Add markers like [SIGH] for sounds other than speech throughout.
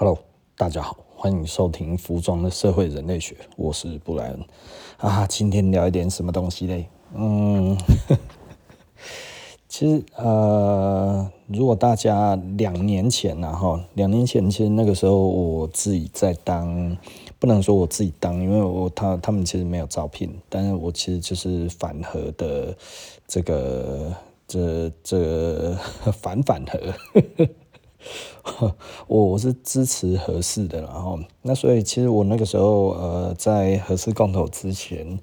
Hello，大家好，欢迎收听服装的社会人类学，我是布莱恩啊。今天聊一点什么东西嘞？嗯，[LAUGHS] 其实呃，如果大家两年前然后两年前，其实那个时候我自己在当，不能说我自己当，因为我他他们其实没有招聘，但是我其实就是反核的这个这这 [LAUGHS] 反反核。[LAUGHS] 我我是支持合适的，然后那所以其实我那个时候呃，在合适共投之前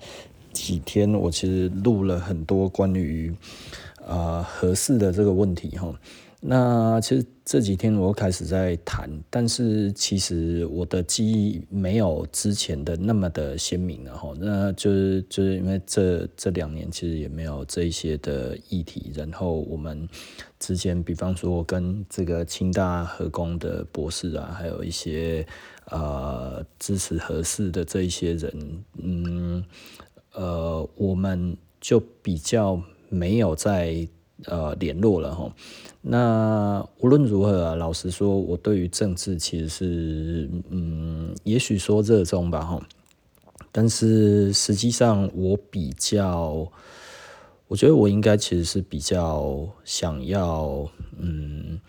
几天，我其实录了很多关于呃合适的这个问题哈。那其实这几天我开始在谈，但是其实我的记忆没有之前的那么的鲜明了哈。那就是就是因为这这两年其实也没有这一些的议题，然后我们之前比方说我跟这个清大核工的博士啊，还有一些呃支持核四的这一些人，嗯呃，我们就比较没有在。呃，联络了哈。那无论如何啊，老实说，我对于政治其实是，嗯，也许说热衷吧哈。但是实际上，我比较，我觉得我应该其实是比较想要，嗯，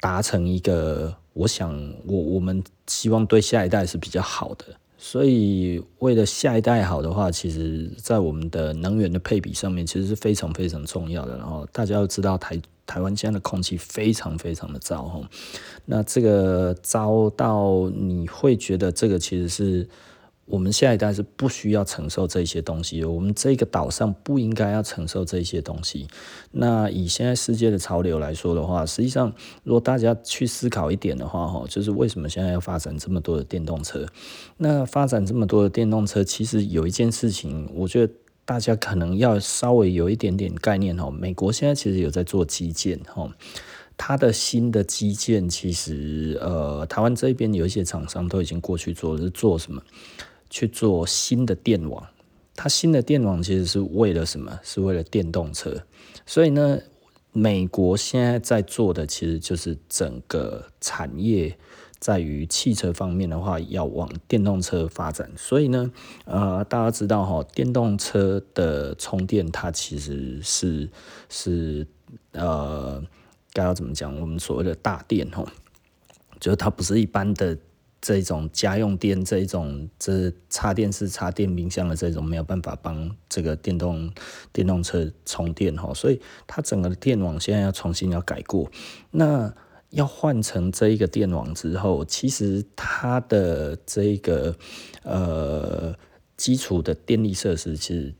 达成一个，我想，我我们希望对下一代是比较好的。所以，为了下一代好的话，其实，在我们的能源的配比上面，其实是非常非常重要的。然后，大家要知道台，台湾现在的空气非常非常的糟。那这个糟到你会觉得，这个其实是。我们下一代是不需要承受这些东西，我们这个岛上不应该要承受这些东西。那以现在世界的潮流来说的话，实际上如果大家去思考一点的话，哈，就是为什么现在要发展这么多的电动车？那发展这么多的电动车，其实有一件事情，我觉得大家可能要稍微有一点点概念哈。美国现在其实有在做基建哈，它的新的基建其实呃，台湾这边有一些厂商都已经过去做，是做什么？去做新的电网，它新的电网其实是为了什么？是为了电动车。所以呢，美国现在在做的其实就是整个产业在于汽车方面的话，要往电动车发展。所以呢，呃，大家知道哈，电动车的充电它其实是是呃，该要怎么讲？我们所谓的大电哈，就是它不是一般的。这种家用电，这一种这插电式插电冰箱的这种没有办法帮这个电动电动车充电哈，所以它整个电网现在要重新要改过。那要换成这一个电网之后，其实它的这个呃基础的电力设施其实。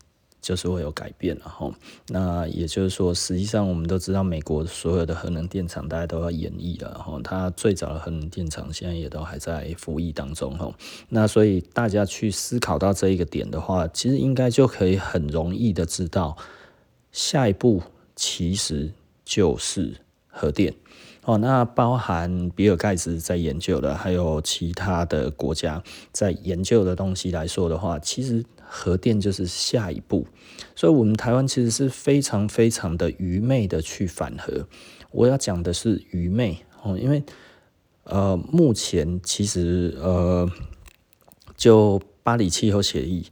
就是会有改变了哈，那也就是说，实际上我们都知道，美国所有的核能电厂大家都要延役了哈，它最早的核能电厂现在也都还在服役当中哈，那所以大家去思考到这一个点的话，其实应该就可以很容易的知道，下一步其实就是核电。哦，那包含比尔盖茨在研究的，还有其他的国家在研究的东西来说的话，其实核电就是下一步。所以，我们台湾其实是非常非常的愚昧的去反核。我要讲的是愚昧哦，因为呃，目前其实呃，就巴黎气候协议。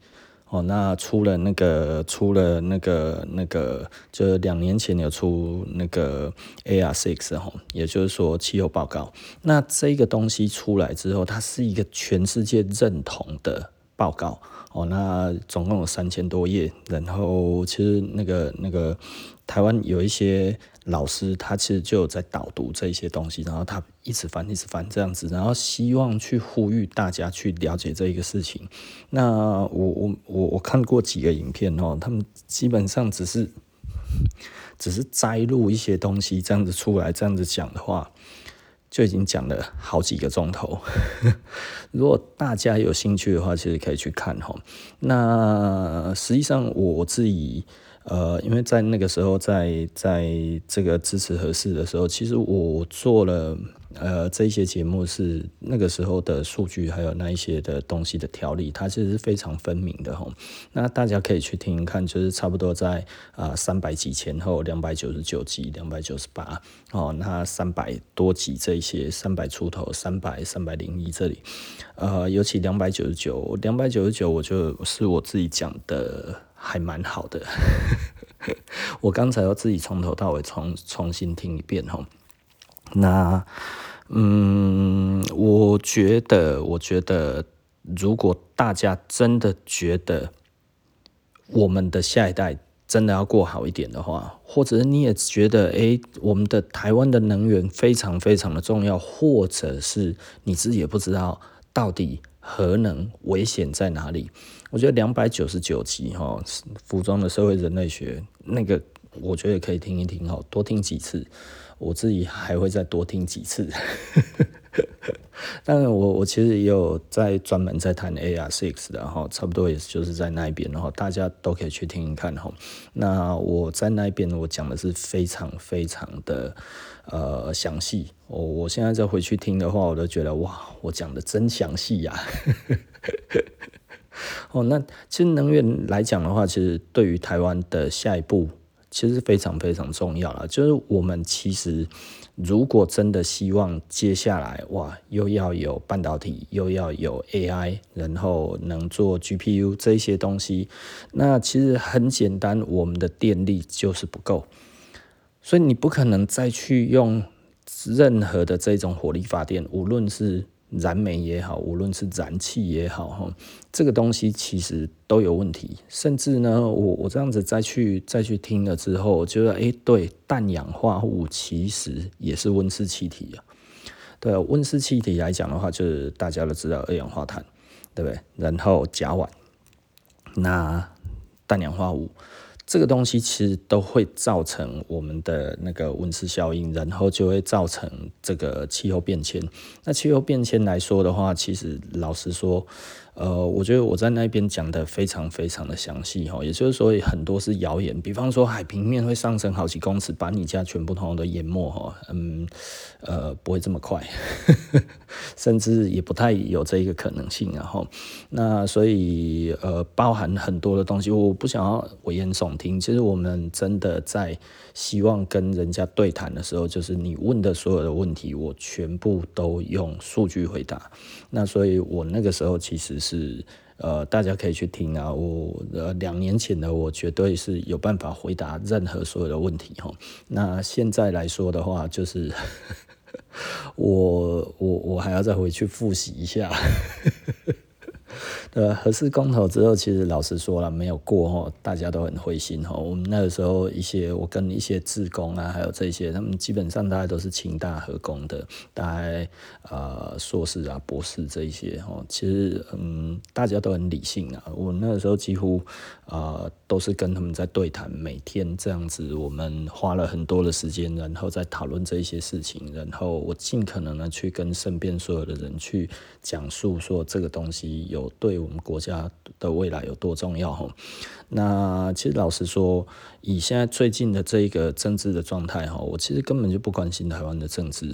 哦，那出了那个，出了那个，那个，就两年前有出那个 A R six 哈，也就是说气候报告。那这个东西出来之后，它是一个全世界认同的报告。哦，那总共有三千多页，然后其实那个那个台湾有一些老师，他其实就有在导读这些东西，然后他一直翻一直翻这样子，然后希望去呼吁大家去了解这一个事情。那我我我我看过几个影片哦，他们基本上只是只是摘录一些东西这样子出来，这样子讲的话。就已经讲了好几个钟头，[LAUGHS] 如果大家有兴趣的话，其实可以去看哈。那实际上我自己呃，因为在那个时候在，在这个支持合适的时候，其实我做了呃，这些节目是那个时候的数据，还有那一些的东西的条例，它其实是非常分明的哈。那大家可以去听听看，就是差不多在啊三百集前后，两百九十九集，两百九十八哦，那三百多集这些，三百出头，三百三百零一这里，呃，尤其两百九十九，两百九十九，我就是我自己讲的还蛮好的。[LAUGHS] 我刚才要自己从头到尾重重新听一遍哈。那，嗯，我觉得，我觉得，如果大家真的觉得我们的下一代真的要过好一点的话，或者是你也觉得，诶，我们的台湾的能源非常非常的重要，或者是你自己也不知道到底核能危险在哪里，我觉得两百九十九集哈，服装的社会人类学那个，我觉得可以听一听哈，多听几次。我自己还会再多听几次，但是我我其实也有在专门在谈 A R Six 的，然后差不多也就是在那一边，然后大家都可以去听听看哈。那我在那边我讲的是非常非常的呃详细，我我现在再回去听的话，我都觉得哇，我讲的真详细呀。[LAUGHS] 哦，那其实能源来讲的话，其实对于台湾的下一步。其实非常非常重要了，就是我们其实如果真的希望接下来哇，又要有半导体，又要有 AI，然后能做 GPU 这些东西，那其实很简单，我们的电力就是不够，所以你不可能再去用任何的这种火力发电，无论是。燃煤也好，无论是燃气也好，哈，这个东西其实都有问题。甚至呢，我我这样子再去再去听了之后，觉得诶，对，氮氧化物其实也是温室气体啊。对，温室气体来讲的话，就是大家都知道二氧化碳，对不对？然后甲烷，那氮氧化物。这个东西其实都会造成我们的那个温室效应，然后就会造成这个气候变迁。那气候变迁来说的话，其实老实说。呃，我觉得我在那边讲的非常非常的详细哈，也就是说很多是谣言，比方说海平面会上升好几公尺，把你家全部通通都淹没哈，嗯，呃，不会这么快，[LAUGHS] 甚至也不太有这一个可能性然后，那所以呃，包含很多的东西，我不想要危言耸听，其实我们真的在希望跟人家对谈的时候，就是你问的所有的问题，我全部都用数据回答，那所以我那个时候其实。是呃，大家可以去听啊。我呃两年前的我绝对是有办法回答任何所有的问题哈。那现在来说的话，就是 [LAUGHS] 我我我还要再回去复习一下。呃，合适公投之后，其实老实说了，没有过吼，大家都很灰心吼。我们那个时候，一些我跟一些志工啊，还有这些，他们基本上大家都是清大合工的，大概呃硕士啊、博士这一些吼。其实嗯，大家都很理性啊。我那个时候几乎、呃、都是跟他们在对谈，每天这样子，我们花了很多的时间，然后在讨论这一些事情，然后我尽可能的去跟身边所有的人去讲述说这个东西有对。我们国家的未来有多重要？那其实老实说，以现在最近的这一个政治的状态哈，我其实根本就不关心台湾的政治，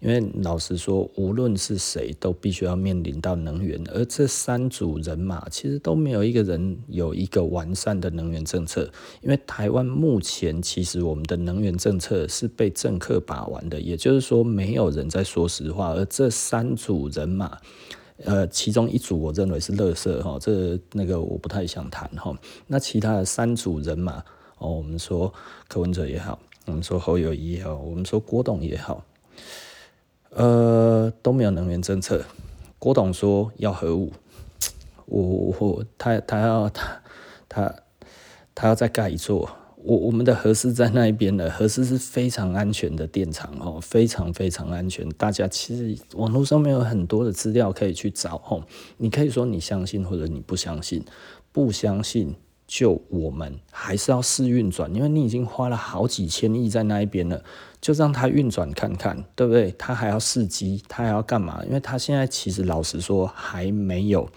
因为老实说，无论是谁都必须要面临到能源，而这三组人马其实都没有一个人有一个完善的能源政策，因为台湾目前其实我们的能源政策是被政客把玩的，也就是说没有人在说实话，而这三组人马。呃，其中一组我认为是垃圾哈，这、那个我不太想谈哈。那其他的三组人马哦，我们说柯文哲也好，我们说侯友谊也好，我们说郭董也好，呃，都没有能源政策。郭董说要核武，我我他他要他他他要再盖一座。我我们的核四在那一边的核四是非常安全的电厂哦，非常非常安全。大家其实网络上面有很多的资料可以去找哦。你可以说你相信或者你不相信，不相信就我们还是要试运转，因为你已经花了好几千亿在那一边了，就让它运转看看，对不对？它还要试机，它还要干嘛？因为它现在其实老实说还没有。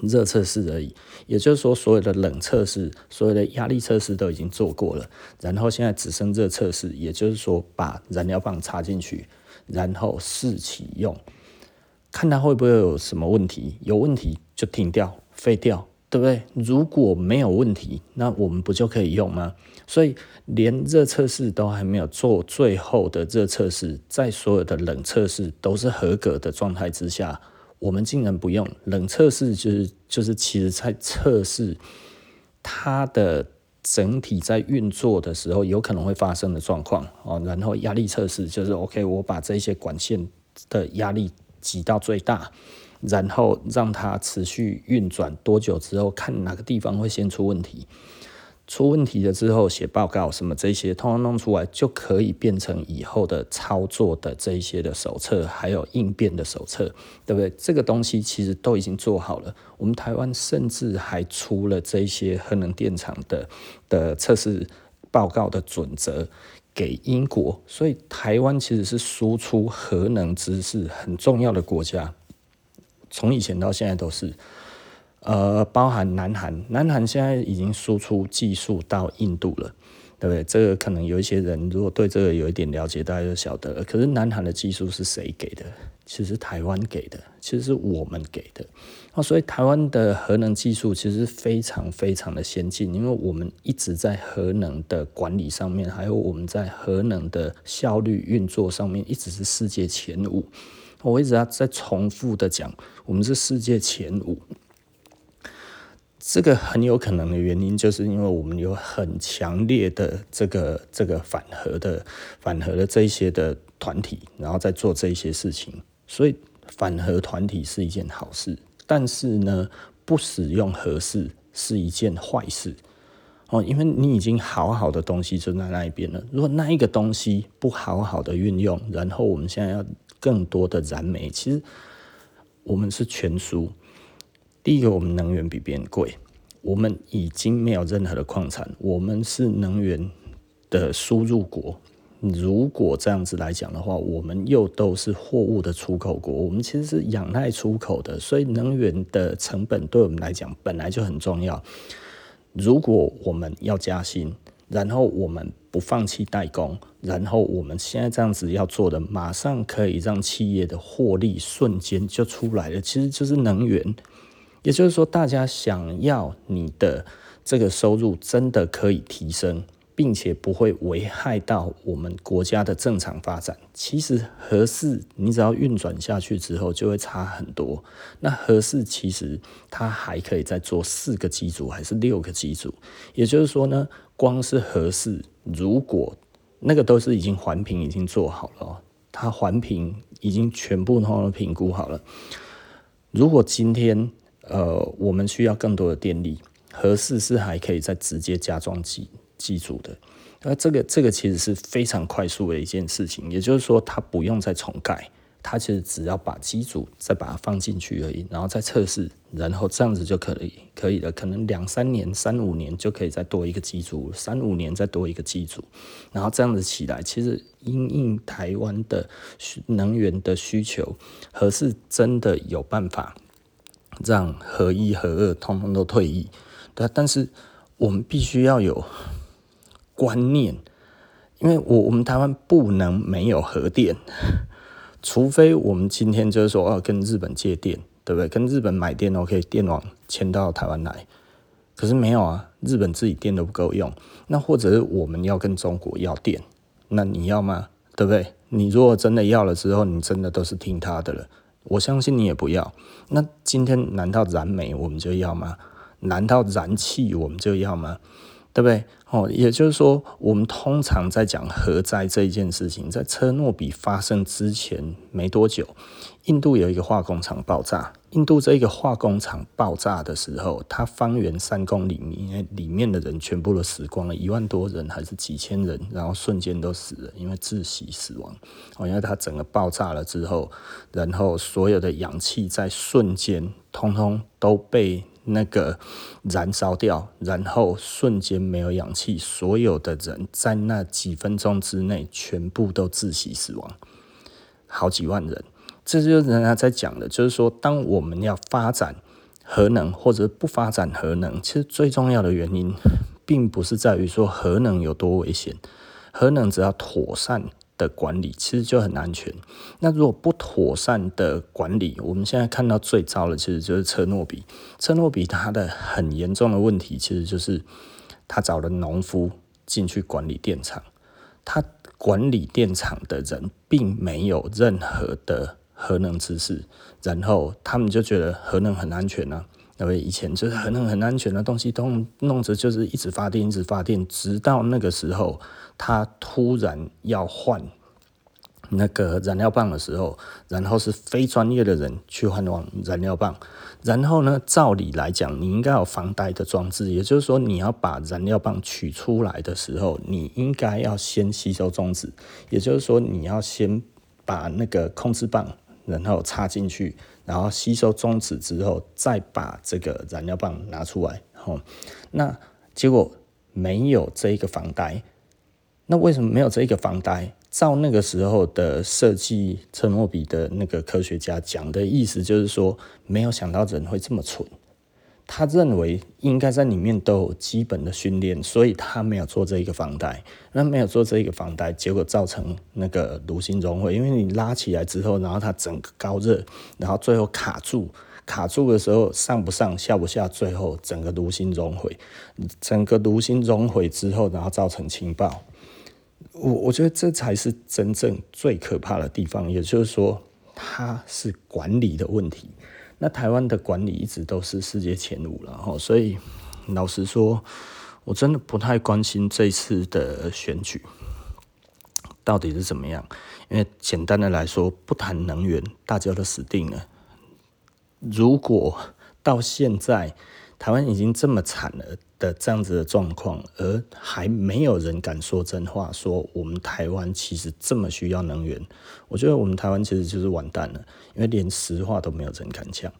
热测试而已，也就是说，所有的冷测试、所有的压力测试都已经做过了，然后现在只剩热测试，也就是说，把燃料棒插进去，然后试启用，看它会不会有什么问题，有问题就停掉、废掉，对不对？如果没有问题，那我们不就可以用吗？所以连热测试都还没有做，最后的热测试，在所有的冷测试都是合格的状态之下，我们竟然不用冷测试，就是就是其实在测试它的整体在运作的时候有可能会发生的状况哦。然后压力测试就是 OK，我把这些管线的压力挤到最大，然后让它持续运转多久之后，看哪个地方会先出问题。出问题了之后写报告什么这些，通通弄出来就可以变成以后的操作的这一些的手册，还有应变的手册，对不对？这个东西其实都已经做好了。我们台湾甚至还出了这些核能电厂的的测试报告的准则给英国，所以台湾其实是输出核能知识很重要的国家，从以前到现在都是。呃，包含南韩，南韩现在已经输出技术到印度了，对不对？这个可能有一些人如果对这个有一点了解，大家就晓得了。可是南韩的技术是谁给的？其实台湾给的，其实是我们给的。哦，所以台湾的核能技术其实非常非常的先进，因为我们一直在核能的管理上面，还有我们在核能的效率运作上面，一直是世界前五。我一直要在重复的讲，我们是世界前五。这个很有可能的原因，就是因为我们有很强烈的这个这个反核的反核的这一些的团体，然后在做这一些事情，所以反核团体是一件好事。但是呢，不使用核四是一件坏事哦，因为你已经好好的东西就在那一边了。如果那一个东西不好好的运用，然后我们现在要更多的燃煤，其实我们是全输。第一个，我们能源比别人贵，我们已经没有任何的矿产，我们是能源的输入国。如果这样子来讲的话，我们又都是货物的出口国，我们其实是仰赖出口的，所以能源的成本对我们来讲本来就很重要。如果我们要加薪，然后我们不放弃代工，然后我们现在这样子要做的，马上可以让企业的获利瞬间就出来了，其实就是能源。也就是说，大家想要你的这个收入真的可以提升，并且不会危害到我们国家的正常发展。其实核四你只要运转下去之后，就会差很多。那核四其实它还可以再做四个机组，还是六个机组？也就是说呢，光是核四，如果那个都是已经环评已经做好了，它环评已经全部都评估好了。如果今天呃，我们需要更多的电力，合适是还可以再直接加装机机组的，那这个这个其实是非常快速的一件事情，也就是说，它不用再重盖，它其实只要把机组再把它放进去而已，然后再测试，然后这样子就可以可以了，可能两三年、三五年就可以再多一个机组，三五年再多一个机组，然后这样子起来，其实因应台湾的能源的需求，合适真的有办法。让核一、核二通通都退役，对，但是我们必须要有观念，因为我我们台湾不能没有核电，除非我们今天就是说要跟日本借电，对不对？跟日本买电，OK，电网迁到台湾来，可是没有啊，日本自己电都不够用，那或者是我们要跟中国要电，那你要吗？对不对？你如果真的要了之后，你真的都是听他的了。我相信你也不要。那今天难道燃煤我们就要吗？难道燃气我们就要吗？对不对？哦，也就是说，我们通常在讲核灾这一件事情，在车诺比发生之前没多久，印度有一个化工厂爆炸。印度这一个化工厂爆炸的时候，它方圆三公里里里面的人全部都死光了，一万多人还是几千人，然后瞬间都死了，因为窒息死亡。哦，因为它整个爆炸了之后，然后所有的氧气在瞬间通通都被那个燃烧掉，然后瞬间没有氧气，所有的人在那几分钟之内全部都窒息死亡，好几万人。这就是人家在讲的，就是说，当我们要发展核能或者不发展核能，其实最重要的原因，并不是在于说核能有多危险，核能只要妥善的管理，其实就很安全。那如果不妥善的管理，我们现在看到最糟的其实就是车诺比。车诺比它的很严重的问题，其实就是他找了农夫进去管理电厂，他管理电厂的人并没有任何的核能知识，然后他们就觉得核能很安全呢、啊。因为以前就是核能很安全的东西，都弄着就是一直发电，一直发电，直到那个时候，他突然要换那个燃料棒的时候，然后是非专业的人去换往燃料棒，然后呢，照理来讲，你应该有防呆的装置，也就是说，你要把燃料棒取出来的时候，你应该要先吸收中子，也就是说，你要先把那个控制棒，然后插进去。然后吸收中子之后，再把这个燃料棒拿出来，哦，那结果没有这一个防呆，那为什么没有这一个防呆？照那个时候的设计车诺比的那个科学家讲的意思，就是说没有想到人会这么蠢。他认为应该在里面都有基本的训练，所以他没有做这一个防呆。那没有做这一个防呆，结果造成那个炉心熔毁。因为你拉起来之后，然后它整个高热，然后最后卡住，卡住的时候上不上下不下，最后整个炉心熔毁。整个炉心熔毁之后，然后造成氢爆。我我觉得这才是真正最可怕的地方，也就是说，它是管理的问题。那台湾的管理一直都是世界前五了哈，所以老实说，我真的不太关心这次的选举到底是怎么样，因为简单的来说，不谈能源，大家都死定了。如果到现在台湾已经这么惨了的这样子的状况，而还没有人敢说真话，说我们台湾其实这么需要能源，我觉得我们台湾其实就是完蛋了，因为连实话都没有人敢讲，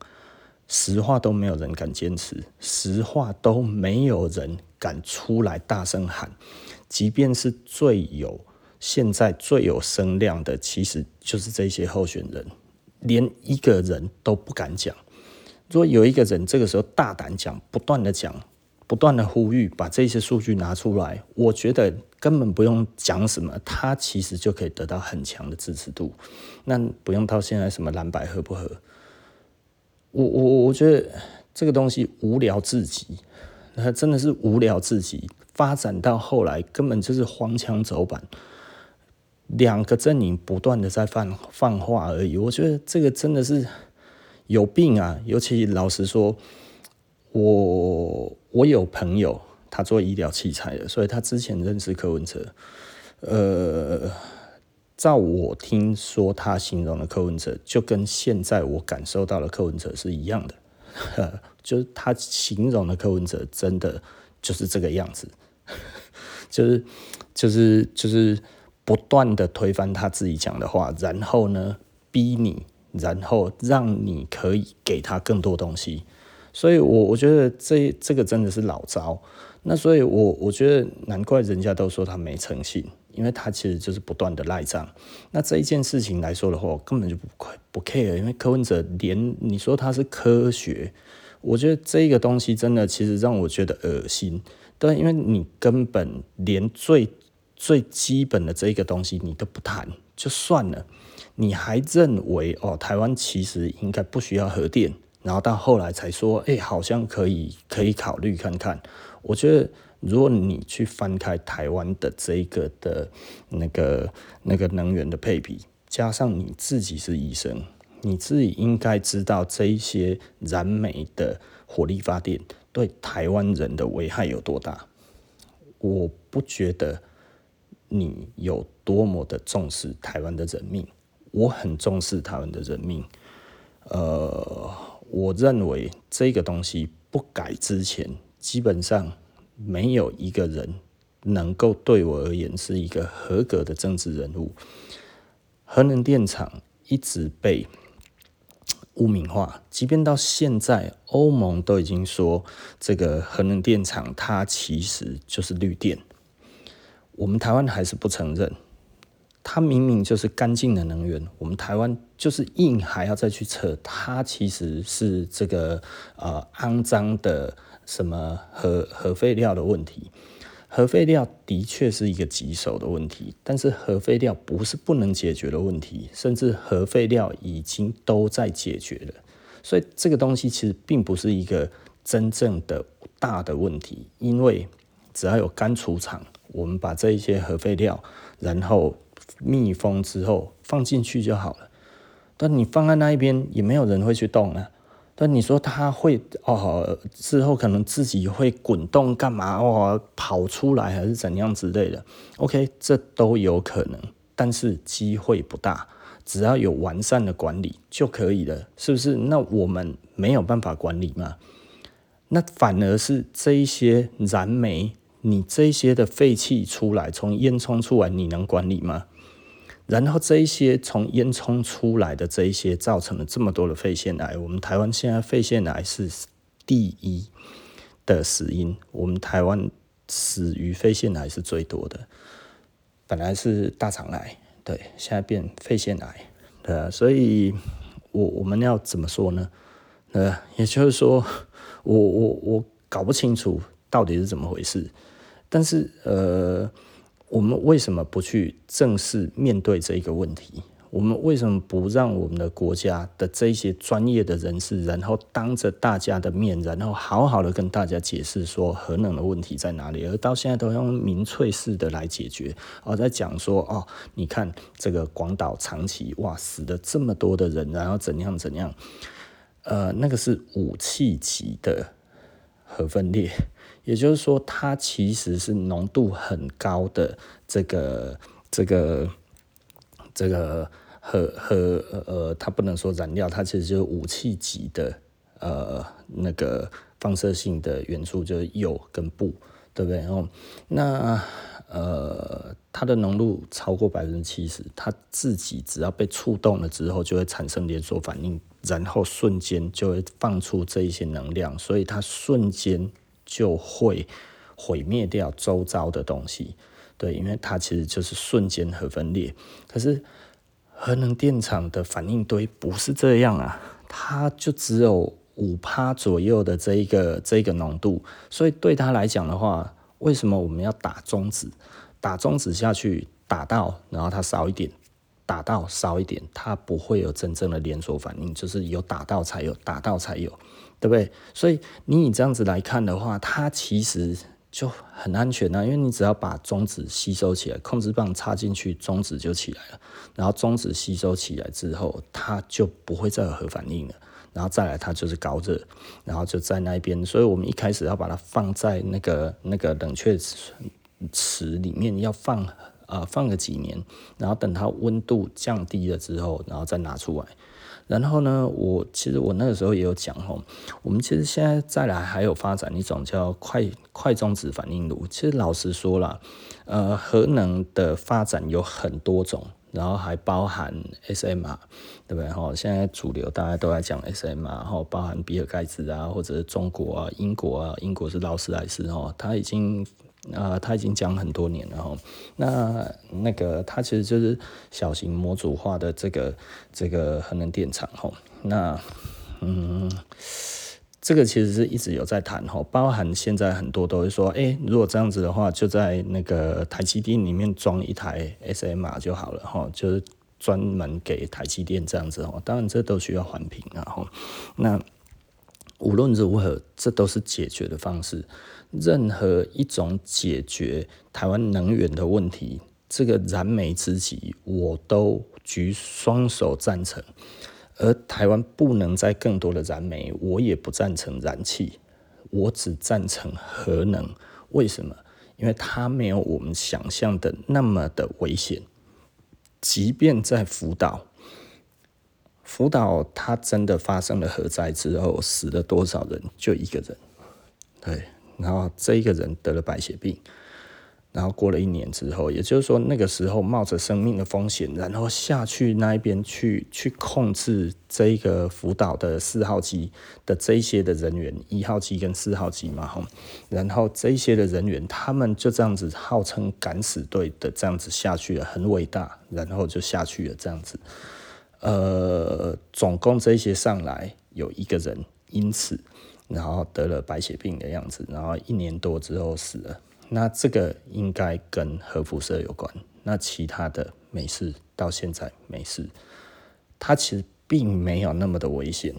实话都没有人敢坚持，实话都没有人敢出来大声喊，即便是最有现在最有声量的，其实就是这些候选人，连一个人都不敢讲。如果有一个人这个时候大胆讲，不断的讲。不断的呼吁，把这些数据拿出来，我觉得根本不用讲什么，他其实就可以得到很强的支持度。那不用到现在什么蓝白合不合，我我我觉得这个东西无聊至极，那真的是无聊至极，发展到后来根本就是荒腔走板，两个阵营不断的在放放话而已。我觉得这个真的是有病啊！尤其老实说，我。我有朋友，他做医疗器材的，所以他之前认识柯文哲。呃，照我听说，他形容的柯文哲，就跟现在我感受到的柯文哲是一样的。[LAUGHS] 就是他形容的柯文哲，真的就是这个样子，[LAUGHS] 就是就是就是不断的推翻他自己讲的话，然后呢，逼你，然后让你可以给他更多东西。所以我，我觉得这这个真的是老招。那所以我，我觉得难怪人家都说他没诚信，因为他其实就是不断的赖账。那这一件事情来说的话，我根本就不不 care，因为柯文哲连你说他是科学，我觉得这个东西真的其实让我觉得恶心。对，因为你根本连最最基本的这个东西你都不谈就算了，你还认为哦，台湾其实应该不需要核电。然后到后来才说，哎、好像可以可以考虑看看。我觉得，如果你去翻开台湾的这个的那个那个能源的配比，加上你自己是医生，你自己应该知道这一些燃煤的火力发电对台湾人的危害有多大。我不觉得你有多么的重视台湾的人命，我很重视台湾的人命，呃。我认为这个东西不改之前，基本上没有一个人能够对我而言是一个合格的政治人物。核能电厂一直被污名化，即便到现在，欧盟都已经说这个核能电厂它其实就是绿电，我们台湾还是不承认。它明明就是干净的能源，我们台湾就是硬还要再去扯，它其实是这个呃肮脏的什么核核废料的问题。核废料的确是一个棘手的问题，但是核废料不是不能解决的问题，甚至核废料已经都在解决了。所以这个东西其实并不是一个真正的大的问题，因为只要有干储场，我们把这一些核废料然后密封之后放进去就好了。但你放在那一边，也没有人会去动啊。但你说它会哦，之后可能自己会滚动干嘛哦，跑出来还是怎样之类的？OK，这都有可能，但是机会不大。只要有完善的管理就可以了，是不是？那我们没有办法管理吗？那反而是这一些燃煤，你这些的废气出来，从烟囱出来，你能管理吗？然后这一些从烟囱出来的这一些造成了这么多的肺腺癌，我们台湾现在肺腺癌是第一的死因，我们台湾死于肺腺癌是最多的，本来是大肠癌，对，现在变肺腺癌，对啊，所以我我们要怎么说呢？呃，也就是说，我我我搞不清楚到底是怎么回事，但是呃。我们为什么不去正视面对这一个问题？我们为什么不让我们的国家的这些专业的人士，然后当着大家的面，然后好好的跟大家解释说核能的问题在哪里？而到现在都用民粹式的来解决，而在讲说哦，你看这个广岛长崎哇，死了这么多的人，然后怎样怎样？呃，那个是武器级的核分裂。也就是说，它其实是浓度很高的这个、这个、这个和和呃，它不能说燃料，它其实就是武器级的呃那个放射性的元素，就是铀跟钚，对不对？然后那呃，它的浓度超过百分之七十，它自己只要被触动了之后，就会产生连锁反应，然后瞬间就会放出这一些能量，所以它瞬间。就会毁灭掉周遭的东西，对，因为它其实就是瞬间核分裂。可是核能电厂的反应堆不是这样啊，它就只有五趴左右的这一个这一个浓度，所以对它来讲的话，为什么我们要打中子？打中子下去，打到然后它少一点，打到少一点，它不会有真正的连锁反应，就是有打到才有，打到才有。对不对？所以你以这样子来看的话，它其实就很安全啊，因为你只要把中子吸收起来，控制棒插进去，中子就起来了。然后中子吸收起来之后，它就不会再有核反应了。然后再来，它就是高热，然后就在那边。所以我们一开始要把它放在那个那个冷却池里面，要放呃放个几年，然后等它温度降低了之后，然后再拿出来。然后呢，我其实我那个时候也有讲吼，我们其实现在再来还有发展一种叫快快中子反应炉。其实老实说啦，呃，核能的发展有很多种，然后还包含 SMR，对不对？哈，现在主流大家都在讲 SMR，然后包含比尔盖茨啊，或者是中国啊、英国啊，英国是劳斯莱斯哦，他已经。啊、他已经讲很多年了哈。那那个，他其实就是小型模组化的这个这个核能电厂哈。那嗯，这个其实是一直有在谈哈，包含现在很多都会说，哎、欸，如果这样子的话，就在那个台积电里面装一台 SMR 就好了哈，就是专门给台积电这样子哈。当然，这都需要环评然后，那无论如何，这都是解决的方式。任何一种解决台湾能源的问题，这个燃眉之急，我都举双手赞成。而台湾不能再更多的燃煤，我也不赞成燃气，我只赞成核能。为什么？因为它没有我们想象的那么的危险。即便在福岛，福岛它真的发生了核灾之后，死了多少人？就一个人，对。然后这一个人得了白血病，然后过了一年之后，也就是说那个时候冒着生命的风险，然后下去那一边去去控制这个福岛的四号机的这一些的人员，一号机跟四号机嘛，哈，然后这一些的人员，他们就这样子号称敢死队的这样子下去了，很伟大，然后就下去了这样子，呃，总共这些上来有一个人因此。然后得了白血病的样子，然后一年多之后死了。那这个应该跟核辐射有关。那其他的没事，到现在没事，它其实并没有那么的危险。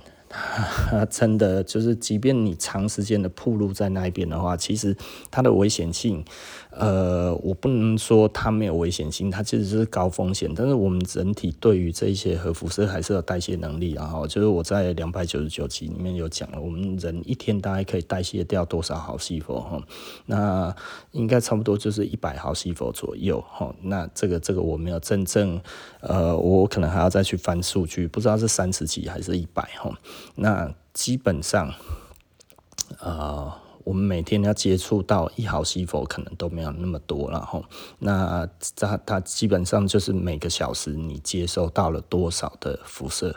真的就是，即便你长时间的暴露在那一边的话，其实它的危险性，呃，我不能说它没有危险性，它其实是高风险。但是我们整体对于这一些核辐射还是有代谢能力，然后就是我在两百九十九集里面有讲了，我们人一天大概可以代谢掉多少毫西弗哈？那应该差不多就是一百毫西弗左右哈。那这个这个我没有真正，呃，我可能还要再去翻数据，不知道是三十几还是一百哈。那基本上，呃，我们每天要接触到一毫西弗，可能都没有那么多了哈。那它它基本上就是每个小时你接收到了多少的辐射？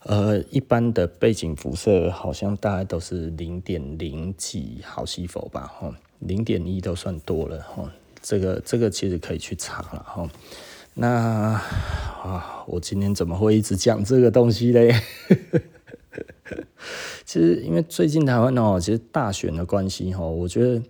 呃，一般的背景辐射好像大概都是零点零几毫西弗吧，哈，零点一都算多了哈。这个这个其实可以去查了哈。那啊，我今天怎么会一直讲这个东西嘞？[LAUGHS] 其实，因为最近台湾哦，其实大选的关系哈，我觉得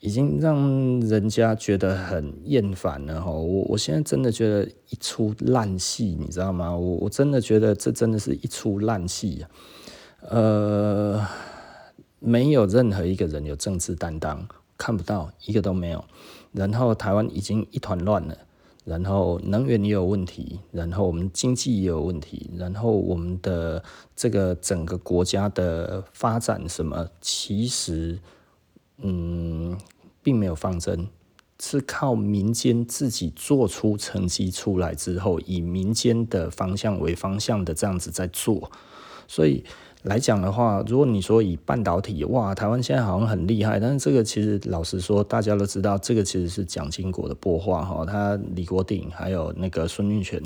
已经让人家觉得很厌烦了哈。我我现在真的觉得一出烂戏，你知道吗？我我真的觉得这真的是一出烂戏。呃，没有任何一个人有政治担当，看不到一个都没有。然后台湾已经一团乱了。然后能源也有问题，然后我们经济也有问题，然后我们的这个整个国家的发展什么，其实嗯并没有方针，是靠民间自己做出成绩出来之后，以民间的方向为方向的这样子在做，所以。来讲的话，如果你说以半导体，哇，台湾现在好像很厉害，但是这个其实老实说，大家都知道，这个其实是蒋经国的擘画哈，他李国鼎还有那个孙运璇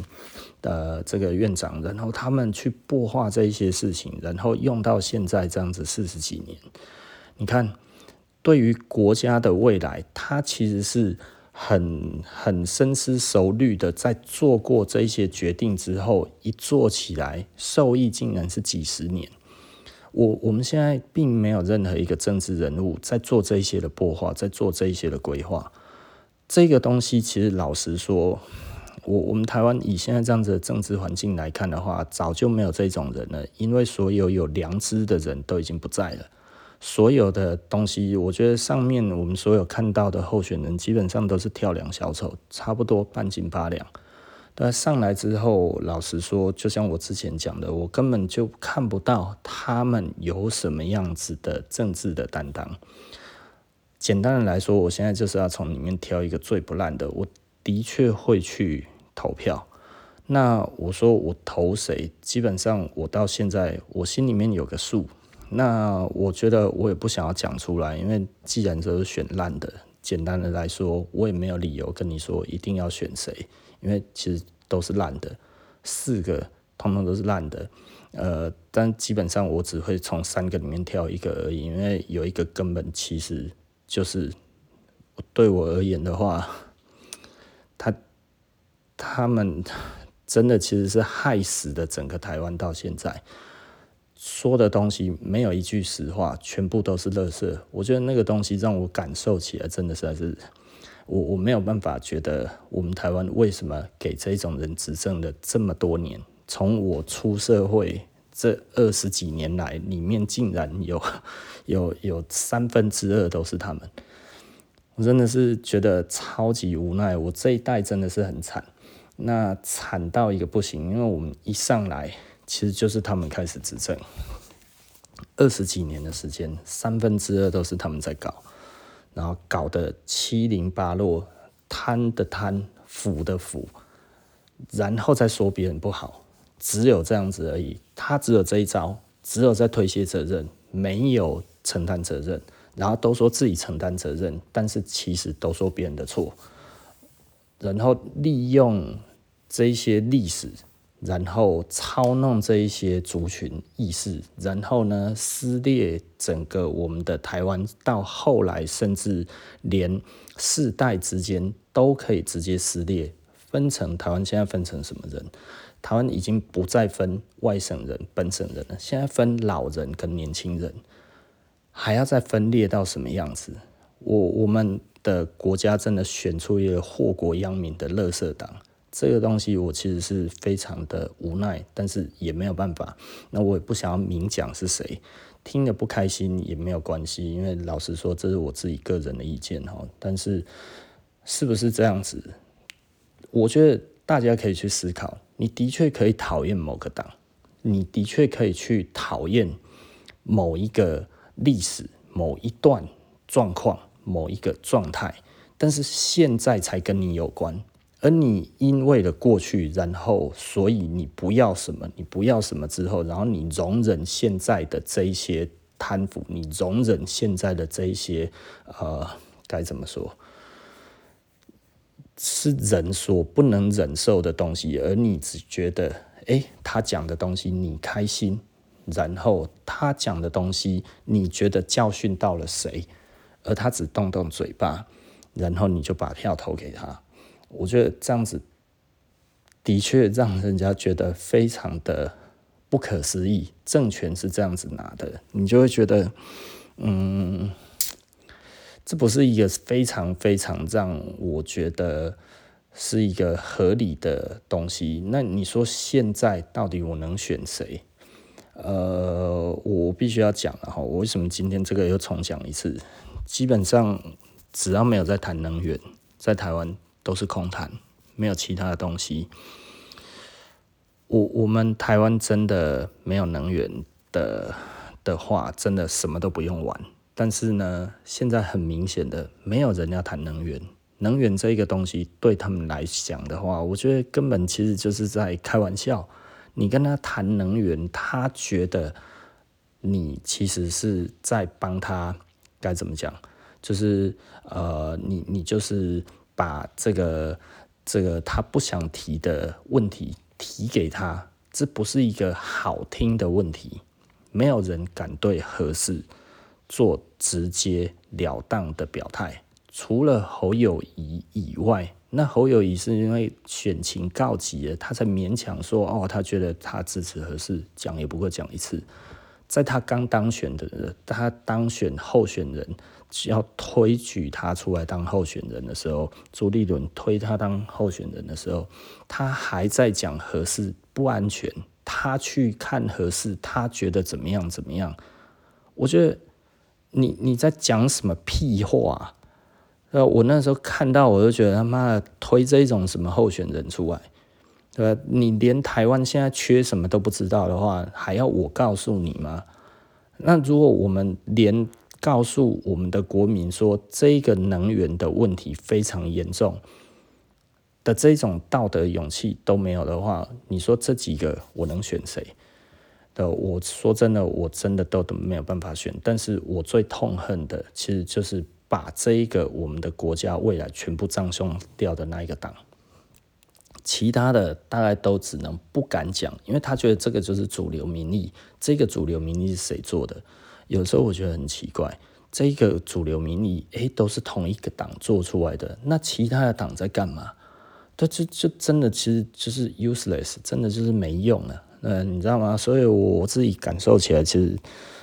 的这个院长，然后他们去擘画这一些事情，然后用到现在这样子四十几年，你看，对于国家的未来，他其实是。很很深思熟虑的，在做过这些决定之后，一做起来，受益竟然是几十年。我我们现在并没有任何一个政治人物在做这些的破画，在做这一些的规划。这个东西其实老实说，我我们台湾以现在这样子的政治环境来看的话，早就没有这种人了，因为所有有良知的人都已经不在了。所有的东西，我觉得上面我们所有看到的候选人，基本上都是跳梁小丑，差不多半斤八两。但上来之后，老实说，就像我之前讲的，我根本就看不到他们有什么样子的政治的担当。简单的来说，我现在就是要从里面挑一个最不烂的，我的确会去投票。那我说我投谁，基本上我到现在我心里面有个数。那我觉得我也不想要讲出来，因为既然都是选烂的，简单的来说，我也没有理由跟你说一定要选谁，因为其实都是烂的，四个通通都是烂的，呃，但基本上我只会从三个里面挑一个而已，因为有一个根本其实就是对我而言的话，他他们 [LAUGHS] 真的其实是害死的整个台湾到现在。说的东西没有一句实话，全部都是垃圾。我觉得那个东西让我感受起来真的是还是我我没有办法觉得我们台湾为什么给这种人执政了这么多年？从我出社会这二十几年来，里面竟然有有有三分之二都是他们，我真的是觉得超级无奈。我这一代真的是很惨，那惨到一个不行，因为我们一上来。其实就是他们开始执政，二十几年的时间，三分之二都是他们在搞，然后搞得七零八落，贪的贪，腐的腐，然后再说别人不好，只有这样子而已。他只有这一招，只有在推卸责任，没有承担责任，然后都说自己承担责任，但是其实都说别人的错，然后利用这些历史。然后操弄这一些族群意识，然后呢，撕裂整个我们的台湾，到后来甚至连世代之间都可以直接撕裂，分成台湾现在分成什么人？台湾已经不再分外省人、本省人了，现在分老人跟年轻人，还要再分裂到什么样子？我我们的国家真的选出一个祸国殃民的垃圾党，这个东西我其实是非常的无奈，但是也没有办法。那我也不想要明讲是谁，听得不开心也没有关系，因为老实说这是我自己个人的意见哈。但是是不是这样子？我觉得大家可以去思考。你的确可以讨厌某个党，你的确可以去讨厌某一个历史、某一段状况、某一个状态，但是现在才跟你有关，而你因为了过去，然后所以你不要什么，你不要什么之后，然后你容忍现在的这一些贪腐，你容忍现在的这一些呃，该怎么说？是人所不能忍受的东西，而你只觉得，哎、他讲的东西你开心，然后他讲的东西你觉得教训到了谁，而他只动动嘴巴，然后你就把票投给他。我觉得这样子的确让人家觉得非常的不可思议。政权是这样子拿的，你就会觉得，嗯。这不是一个非常非常让我觉得是一个合理的东西。那你说现在到底我能选谁？呃，我必须要讲了哈，我为什么今天这个又重讲一次？基本上只要没有在谈能源，在台湾都是空谈，没有其他的东西。我我们台湾真的没有能源的的话，真的什么都不用玩。但是呢，现在很明显的，没有人要谈能源。能源这一个东西对他们来讲的话，我觉得根本其实就是在开玩笑。你跟他谈能源，他觉得你其实是在帮他，该怎么讲？就是呃，你你就是把这个这个他不想提的问题提给他，这不是一个好听的问题。没有人敢对核四。做直截了当的表态，除了侯友宜以外，那侯友宜是因为选情告急了，他才勉强说哦，他觉得他支持核四，讲也不过讲一次。在他刚当选的，他当选候选人要推举他出来当候选人的时候，朱立伦推他当候选人的时候，他还在讲合适不安全，他去看合适，他觉得怎么样怎么样？我觉得。你你在讲什么屁话？呃，我那时候看到，我就觉得他妈的推这种什么候选人出来，对吧？你连台湾现在缺什么都不知道的话，还要我告诉你吗？那如果我们连告诉我们的国民说这个能源的问题非常严重的这种道德勇气都没有的话，你说这几个我能选谁？的，我说真的，我真的都都没有办法选。但是我最痛恨的，其实就是把这一个我们的国家未来全部葬送掉的那一个党。其他的大概都只能不敢讲，因为他觉得这个就是主流民意。这个主流民意是谁做的？有时候我觉得很奇怪，这个主流民意，诶，都是同一个党做出来的。那其他的党在干嘛？他就就真的其实就是 useless，真的就是没用了。嗯，你知道吗？所以我自己感受起来，其实，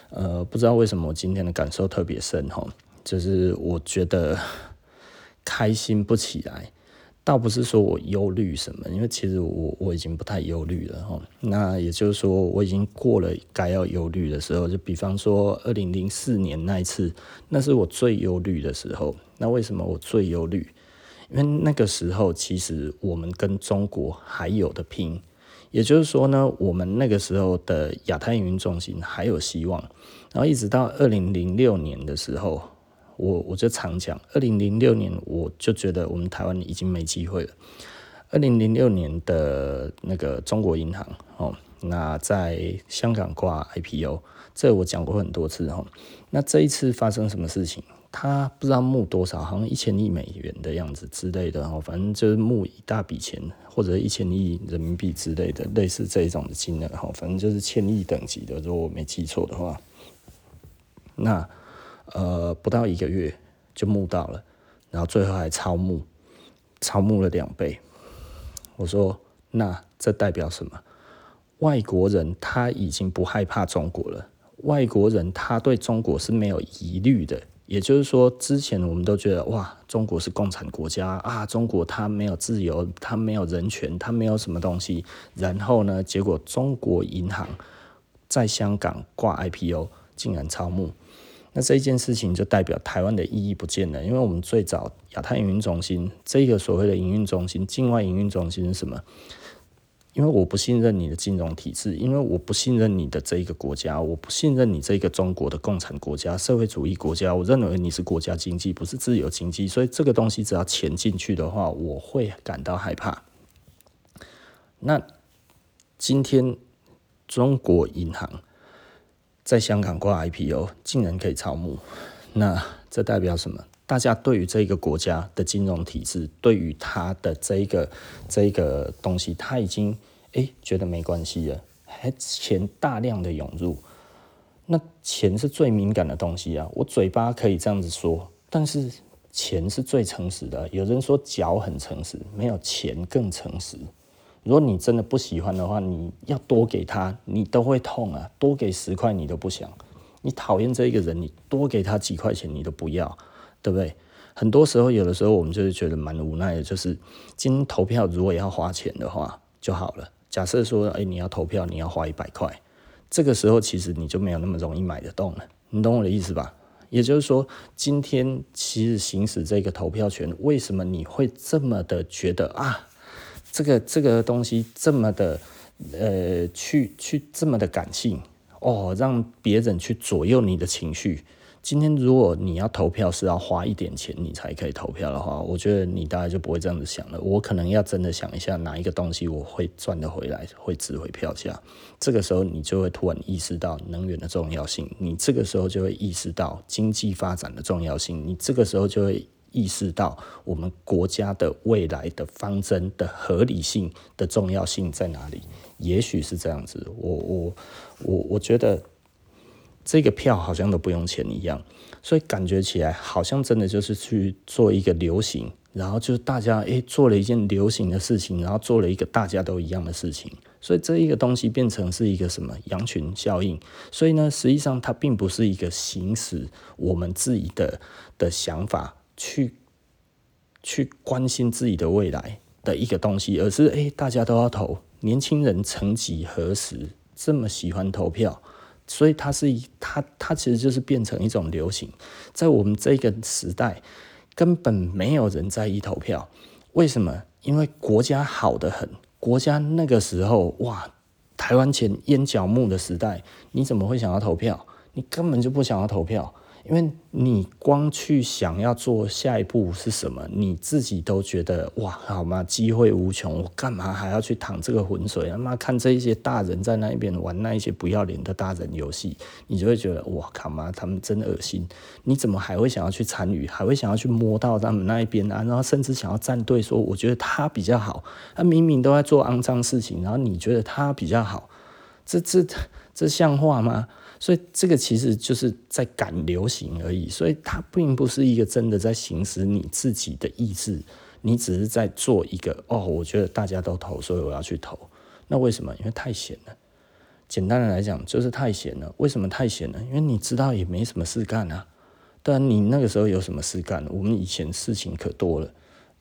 呃，不知道为什么我今天的感受特别深哈，就是我觉得开心不起来，倒不是说我忧虑什么，因为其实我我已经不太忧虑了哈。那也就是说，我已经过了该要忧虑的时候。就比方说，二零零四年那一次，那是我最忧虑的时候。那为什么我最忧虑？因为那个时候，其实我们跟中国还有的拼。也就是说呢，我们那个时候的亚太营运中心还有希望，然后一直到二零零六年的时候，我我就常讲，二零零六年我就觉得我们台湾已经没机会了。二零零六年的那个中国银行哦，那在香港挂 IPO，这我讲过很多次哦。那这一次发生什么事情？他不知道募多少，好像一千亿美元的样子之类的哦，反正就是募一大笔钱，或者一千亿人民币之类的，类似这一种的金额哦，反正就是千亿等级的，如果我没记错的话。那呃，不到一个月就募到了，然后最后还超募，超募了两倍。我说，那这代表什么？外国人他已经不害怕中国了。外国人他对中国是没有疑虑的，也就是说，之前我们都觉得哇，中国是共产国家啊，中国它没有自由，它没有人权，它没有什么东西。然后呢，结果中国银行在香港挂 IPO，竟然超募。那这一件事情就代表台湾的意义不见了，因为我们最早亚太营运中心这个所谓的营运中心，境外营运中心是什么？因为我不信任你的金融体制，因为我不信任你的这一个国家，我不信任你这个中国的共产国家、社会主义国家。我认为你是国家经济，不是自由经济，所以这个东西只要钱进去的话，我会感到害怕。那今天中国银行在香港挂 IPO，竟然可以超募，那这代表什么？大家对于这个国家的金融体制，对于他的这一个这一个东西，他已经诶觉得没关系了，还钱大量的涌入，那钱是最敏感的东西啊！我嘴巴可以这样子说，但是钱是最诚实的。有人说脚很诚实，没有钱更诚实。如果你真的不喜欢的话，你要多给他，你都会痛啊！多给十块你都不想，你讨厌这一个人，你多给他几块钱你都不要。对不对？很多时候，有的时候我们就是觉得蛮无奈的，就是今天投票如果要花钱的话就好了。假设说，哎，你要投票，你要花一百块，这个时候其实你就没有那么容易买得动了。你懂我的意思吧？也就是说，今天其实行使这个投票权，为什么你会这么的觉得啊？这个这个东西这么的呃，去去这么的感性哦，让别人去左右你的情绪。今天如果你要投票是要花一点钱你才可以投票的话，我觉得你大概就不会这样子想了。我可能要真的想一下哪一个东西我会赚得回来，会值回票价。这个时候你就会突然意识到能源的重要性，你这个时候就会意识到经济发展的重要性，你这个时候就会意识到我们国家的未来的方针的合理性的重要性在哪里。也许是这样子，我我我我觉得。这个票好像都不用钱一样，所以感觉起来好像真的就是去做一个流行，然后就是大家诶做了一件流行的事情，然后做了一个大家都一样的事情，所以这一个东西变成是一个什么羊群效应。所以呢，实际上它并不是一个行使我们自己的的想法去去关心自己的未来的一个东西，而是诶大家都要投，年轻人曾几何时这么喜欢投票？所以它是一，它它其实就是变成一种流行，在我们这个时代，根本没有人在意投票。为什么？因为国家好得很，国家那个时候哇，台湾前淹脚目的时代，你怎么会想要投票？你根本就不想要投票。因为你光去想要做下一步是什么，你自己都觉得哇，好吗？机会无穷，我干嘛还要去淌这个浑水？他妈看这一些大人在那一边玩那一些不要脸的大人游戏，你就会觉得哇，靠妈，他们真恶心。你怎么还会想要去参与？还会想要去摸到他们那一边啊？然后甚至想要站队，说我觉得他比较好。他明明都在做肮脏事情，然后你觉得他比较好，这这这像话吗？[LAUGHS] 所以这个其实就是在赶流行而已，所以它并不是一个真的在行使你自己的意志，你只是在做一个哦，我觉得大家都投，所以我要去投。那为什么？因为太闲了。简单的来讲，就是太闲了。为什么太闲了？因为你知道也没什么事干啊。但你那个时候有什么事干？我们以前事情可多了。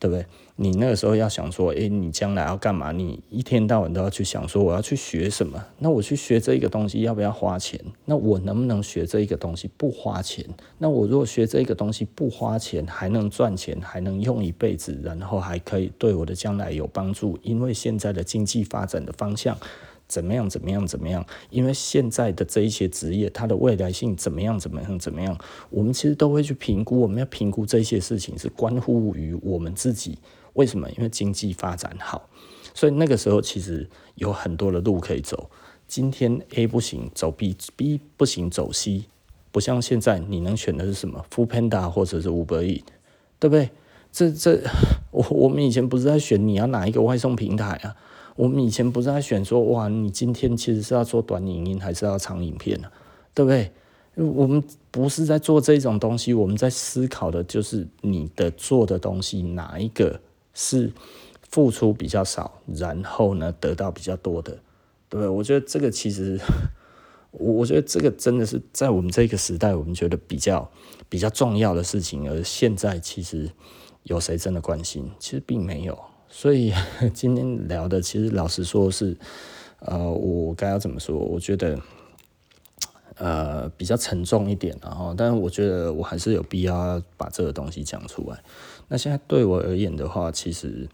对不对？你那个时候要想说，诶，你将来要干嘛？你一天到晚都要去想说，我要去学什么？那我去学这个东西要不要花钱？那我能不能学这一个东西不花钱？那我如果学这个东西不花钱，还能赚钱，还能用一辈子，然后还可以对我的将来有帮助？因为现在的经济发展的方向。怎么样？怎么样？怎么样？因为现在的这一些职业，它的未来性怎么样？怎么样？怎么样？我们其实都会去评估。我们要评估这些事情，是关乎于我们自己。为什么？因为经济发展好，所以那个时候其实有很多的路可以走。今天 A 不行，走 B；B 不行，走 C。不像现在，你能选的是什么？Foodpanda 或者是 Uber Eats，对不对？这这，我我们以前不是在选你要哪一个外送平台啊？我们以前不是在选说，哇，你今天其实是要做短影音还是要长影片呢？对不对？我们不是在做这种东西，我们在思考的就是你的做的东西哪一个是付出比较少，然后呢得到比较多的，对不对？我觉得这个其实我我觉得这个真的是在我们这个时代，我们觉得比较比较重要的事情，而现在其实有谁真的关心？其实并没有。所以 [LAUGHS] 今天聊的，其实老实说是，呃，我该要怎么说？我觉得。呃，比较沉重一点，然后，但是我觉得我还是有必要把这个东西讲出来。那现在对我而言的话，其实，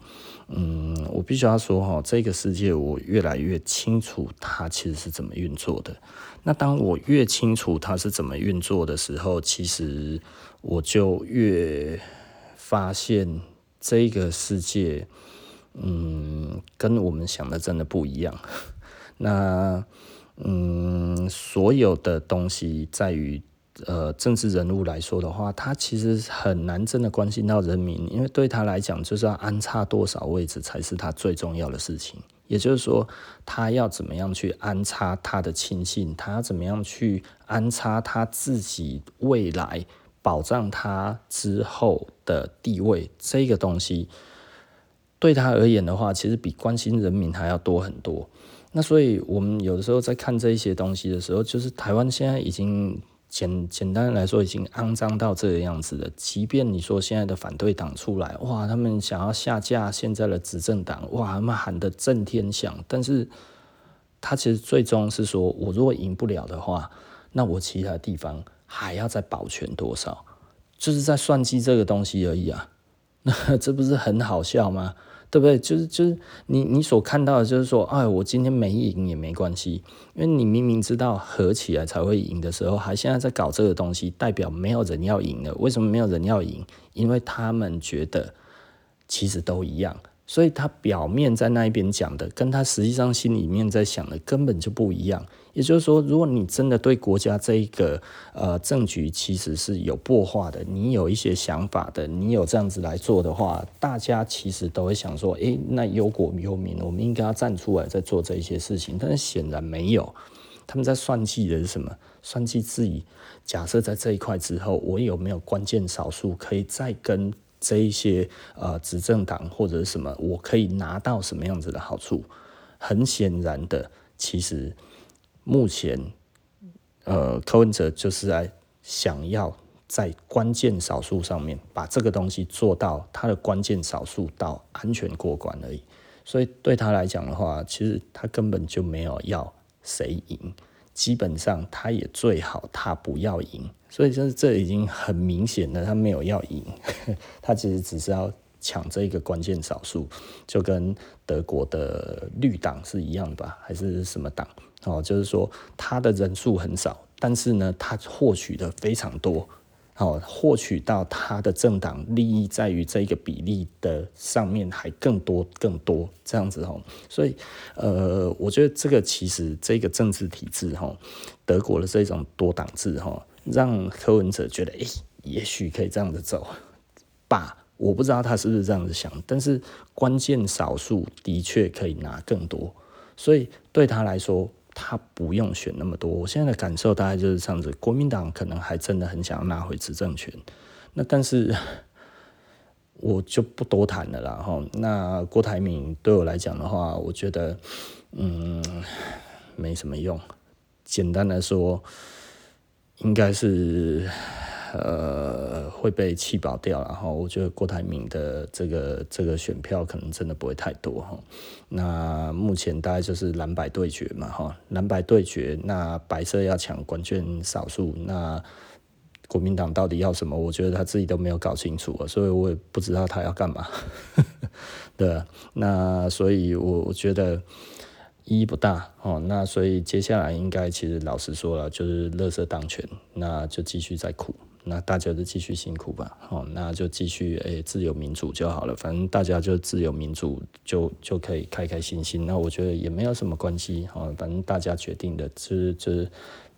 嗯，我必须要说哈，这个世界我越来越清楚它其实是怎么运作的。那当我越清楚它是怎么运作的时候，其实我就越发现这个世界，嗯，跟我们想的真的不一样。[LAUGHS] 那。嗯，所有的东西在于，呃，政治人物来说的话，他其实很难真的关心到人民，因为对他来讲，就是要安插多少位置才是他最重要的事情。也就是说，他要怎么样去安插他的亲信，他要怎么样去安插他自己未来保障他之后的地位，这个东西对他而言的话，其实比关心人民还要多很多。那所以，我们有的时候在看这一些东西的时候，就是台湾现在已经简简单来说，已经肮脏到这个样子了。即便你说现在的反对党出来，哇，他们想要下架现在的执政党，哇，他们喊得震天响。但是，他其实最终是说，我如果赢不了的话，那我其他地方还要再保全多少？就是在算计这个东西而已啊。那 [LAUGHS] 这不是很好笑吗？对不对？就是就是你你所看到的，就是说，哎，我今天没赢也没关系，因为你明明知道合起来才会赢的时候，还现在在搞这个东西，代表没有人要赢了。为什么没有人要赢？因为他们觉得其实都一样。所以他表面在那一边讲的，跟他实际上心里面在想的根本就不一样。也就是说，如果你真的对国家这一个呃政局其实是有擘画的，你有一些想法的，你有这样子来做的话，大家其实都会想说，诶，那忧国忧民，我们应该要站出来在做这一些事情。但是显然没有，他们在算计的是什么？算计自己。假设在这一块之后，我有没有关键少数可以再跟？这一些呃执政党或者什么，我可以拿到什么样子的好处？很显然的，其实目前呃柯文哲就是在想要在关键少数上面把这个东西做到他的关键少数到安全过关而已。所以对他来讲的话，其实他根本就没有要谁赢。基本上，他也最好他不要赢，所以就是这已经很明显的，他没有要赢，[LAUGHS] 他其实只是要抢这一个关键少数，就跟德国的绿党是一样的吧，还是什么党？哦，就是说他的人数很少，但是呢，他获取的非常多。好，获取到他的政党利益在于这个比例的上面还更多更多这样子哈，所以呃，我觉得这个其实这个政治体制哈，德国的这种多党制哈，让柯文哲觉得诶、欸，也许可以这样子走吧，我不知道他是不是这样子想，但是关键少数的确可以拿更多，所以对他来说。他不用选那么多，我现在的感受大概就是这样子。国民党可能还真的很想要拿回执政权，那但是 [LAUGHS] 我就不多谈了啦哈。那郭台铭对我来讲的话，我觉得嗯没什么用。简单来说，应该是。呃，会被弃保掉，然后我觉得郭台铭的这个这个选票可能真的不会太多哈。那目前大概就是蓝白对决嘛哈，蓝白对决，那白色要抢关键少数，那国民党到底要什么？我觉得他自己都没有搞清楚，所以我也不知道他要干嘛。[LAUGHS] 对，那所以我我觉得意义不大哦。那所以接下来应该其实老实说了，就是乐色当权，那就继续再苦。那大家就继续辛苦吧，好，那就继续诶、自由民主就好了，反正大家就自由民主就就可以开开心心。那我觉得也没有什么关系，好，反正大家决定的，就是就是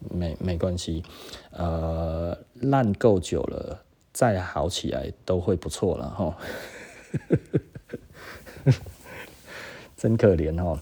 没没关系。呃，烂够久了，再好起来都会不错了哈。[LAUGHS] 真可怜哦。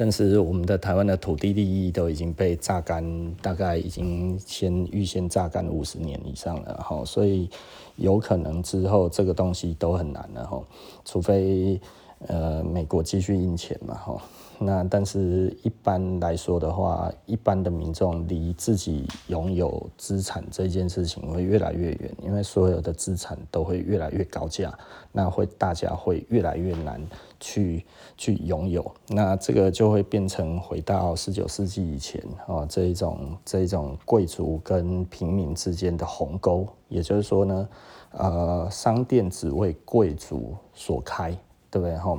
但是我们的台湾的土地利益都已经被榨干，大概已经先预先榨干五十年以上了哈，所以有可能之后这个东西都很难了哈，除非呃美国继续印钱嘛哈，那但是一般来说的话，一般的民众离自己拥有资产这件事情会越来越远，因为所有的资产都会越来越高价，那会大家会越来越难去去拥有。那这个就会变成回到十九世纪以前哦，这一种这一种贵族跟平民之间的鸿沟。也就是说呢，呃，商店只为贵族所开，对不对？哈。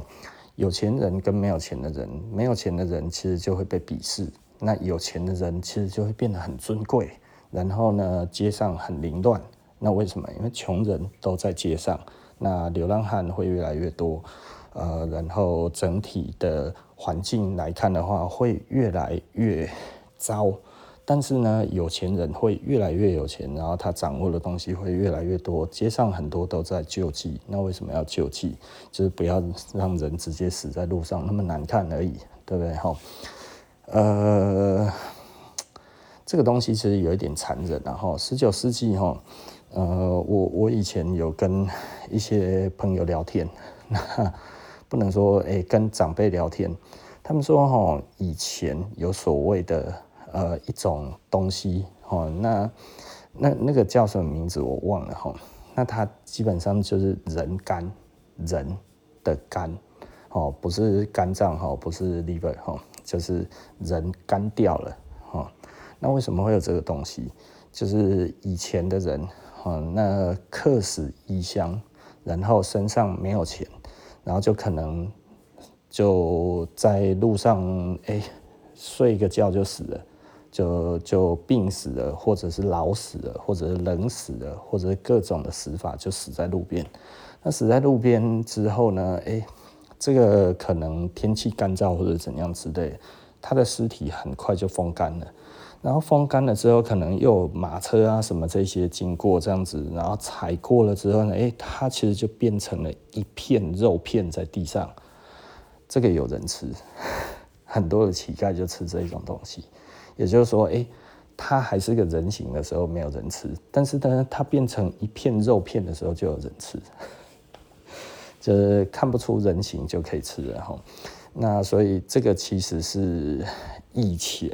有钱人跟没有钱的人，没有钱的人其实就会被鄙视，那有钱的人其实就会变得很尊贵。然后呢，街上很凌乱，那为什么？因为穷人都在街上，那流浪汉会越来越多，呃，然后整体的环境来看的话，会越来越糟。但是呢，有钱人会越来越有钱，然后他掌握的东西会越来越多。街上很多都在救济，那为什么要救济？就是不要让人直接死在路上，那么难看而已，对不对？哈，呃，这个东西其实有一点残忍。然后十九世纪哈，呃，我我以前有跟一些朋友聊天，那不能说哎，跟长辈聊天，他们说哈，以前有所谓的。呃，一种东西，哦，那那那个叫什么名字我忘了哈。那它基本上就是人肝，人的肝，哦，不是肝脏哈，不是 liver 哈，就是人肝掉了，哈。那为什么会有这个东西？就是以前的人，哈，那客死异乡，然后身上没有钱，然后就可能就在路上，哎，睡一个觉就死了。就就病死了，或者是老死了，或者是冷死了，或者是各种的死法，就死在路边。那死在路边之后呢？哎，这个可能天气干燥或者怎样之类，他的尸体很快就风干了。然后风干了之后，可能又有马车啊什么这些经过这样子，然后踩过了之后呢？哎，它其实就变成了一片肉片在地上。这个有人吃，[LAUGHS] 很多的乞丐就吃这种东西。也就是说，哎，它还是个人形的时候没有人吃，但是呢，它变成一片肉片的时候就有人吃，[LAUGHS] 就是看不出人形就可以吃了哈。那所以这个其实是以前，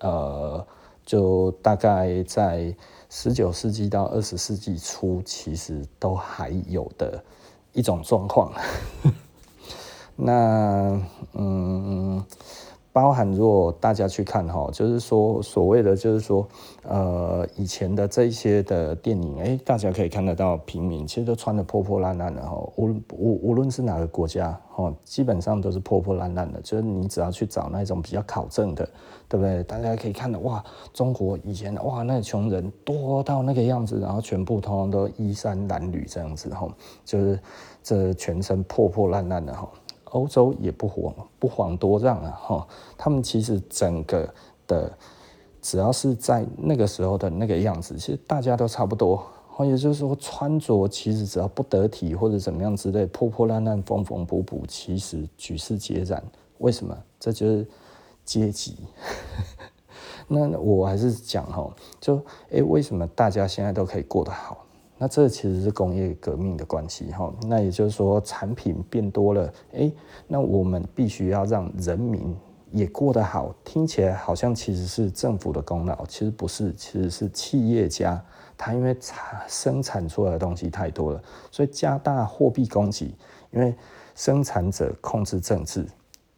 呃，就大概在十九世纪到二十世纪初，其实都还有的一种状况。[LAUGHS] 那嗯。包含如果大家去看哈，就是说所谓的就是说，呃，以前的这些的电影，哎，大家可以看得到平民其实都穿得破破烂烂的哈，无无无论是哪个国家哈，基本上都是破破烂烂的。就是你只要去找那种比较考证的，对不对？大家可以看到哇，中国以前哇那穷人多到那个样子，然后全部通通都衣衫褴褛这样子哈，就是这全身破破烂烂的哈。欧洲也不遑不遑多让啊，哈，他们其实整个的，只要是在那个时候的那个样子，其实大家都差不多，哦也就是说穿着其实只要不得体或者怎么样之类，破破烂烂、缝缝补补，其实举世皆然。为什么？这就是阶级。[LAUGHS] 那我还是讲哈，就诶，为什么大家现在都可以过得好？那这其实是工业革命的关系哈，那也就是说产品变多了，哎，那我们必须要让人民也过得好，听起来好像其实是政府的功劳，其实不是，其实是企业家他因为产生产出来的东西太多了，所以加大货币供给，因为生产者控制政治，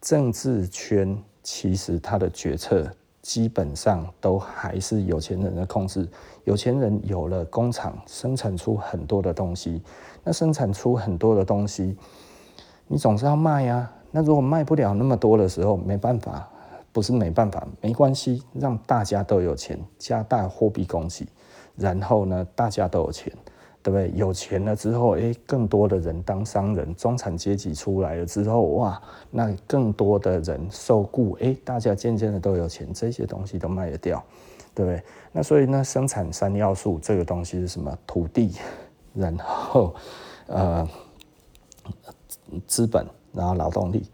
政治圈其实他的决策。基本上都还是有钱人的控制。有钱人有了工厂，生产出很多的东西。那生产出很多的东西，你总是要卖呀。那如果卖不了那么多的时候，没办法，不是没办法，没关系，让大家都有钱，加大货币供给，然后呢，大家都有钱。对不对？有钱了之后，哎，更多的人当商人，中产阶级出来了之后，哇，那更多的人受雇，哎，大家渐渐的都有钱，这些东西都卖得掉，对不对？那所以呢，生产三要素这个东西是什么？土地，然后呃资本，然后劳动力，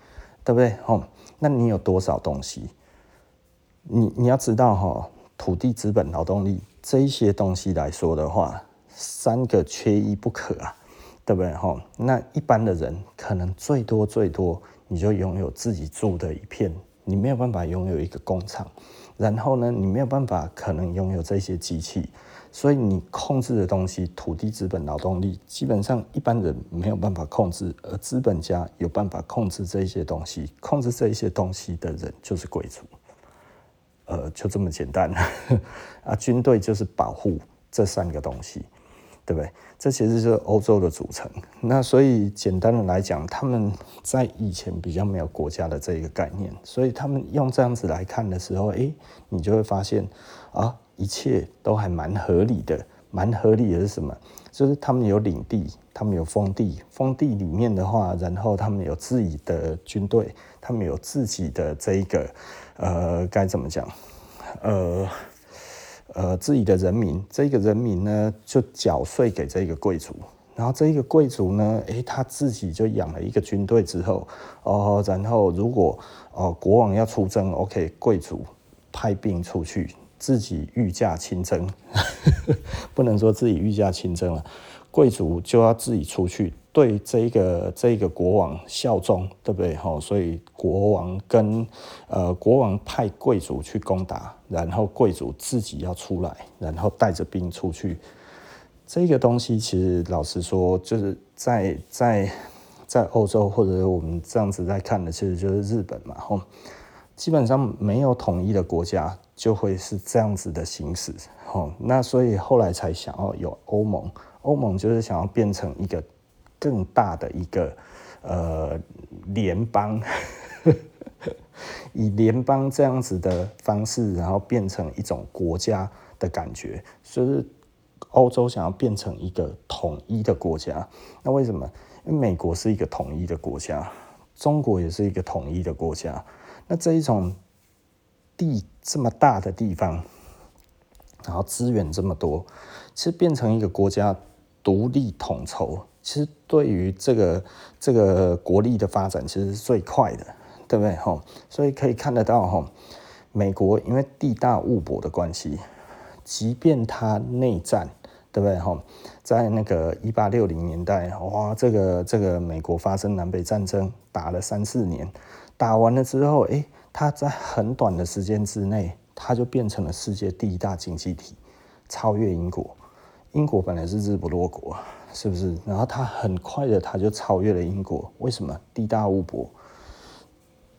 对不对？哦，那你有多少东西？你你要知道哈、哦，土地、资本、劳动力这一些东西来说的话。三个缺一不可啊，对不对？哈，那一般的人可能最多最多，你就拥有自己住的一片，你没有办法拥有一个工厂，然后呢，你没有办法可能拥有这些机器。所以你控制的东西，土地、资本、劳动力，基本上一般人没有办法控制，而资本家有办法控制这些东西。控制这些东西的人就是贵族，呃，就这么简单。[LAUGHS] 啊，军队就是保护这三个东西，对不对？这其实是欧洲的组成。那所以简单的来讲，他们在以前比较没有国家的这一个概念，所以他们用这样子来看的时候，哎，你就会发现啊。一切都还蛮合理的，蛮合理的是什么？就是他们有领地，他们有封地，封地里面的话，然后他们有自己的军队，他们有自己的这一个，呃，该怎么讲？呃呃，自己的人民，这个人民呢，就缴税给这个贵族，然后这个贵族呢，诶，他自己就养了一个军队之后，哦，然后如果哦国王要出征，OK，贵族派兵出去。自己御驾亲征，[LAUGHS] 不能说自己御驾亲征了，贵族就要自己出去对这个这个国王效忠，对不对？哈，所以国王跟呃国王派贵族去攻打，然后贵族自己要出来，然后带着兵出去。这个东西其实老实说，就是在在在欧洲或者我们这样子在看的，其实就是日本嘛，哈。基本上没有统一的国家就会是这样子的形式，哦，那所以后来才想要有欧盟，欧盟就是想要变成一个更大的一个呃联邦，[LAUGHS] 以联邦这样子的方式，然后变成一种国家的感觉，就是欧洲想要变成一个统一的国家，那为什么？因为美国是一个统一的国家，中国也是一个统一的国家。那这一种地这么大的地方，然后资源这么多，其实变成一个国家独立统筹，其实对于这个这个国力的发展，其实是最快的，对不对？吼，所以可以看得到，哈，美国因为地大物博的关系，即便它内战，对不对？吼，在那个一八六零年代，哇，这个这个美国发生南北战争，打了三四年。打完了之后，诶，它在很短的时间之内，它就变成了世界第一大经济体，超越英国。英国本来是日不落国，是不是？然后它很快的，它就超越了英国。为什么？地大物博，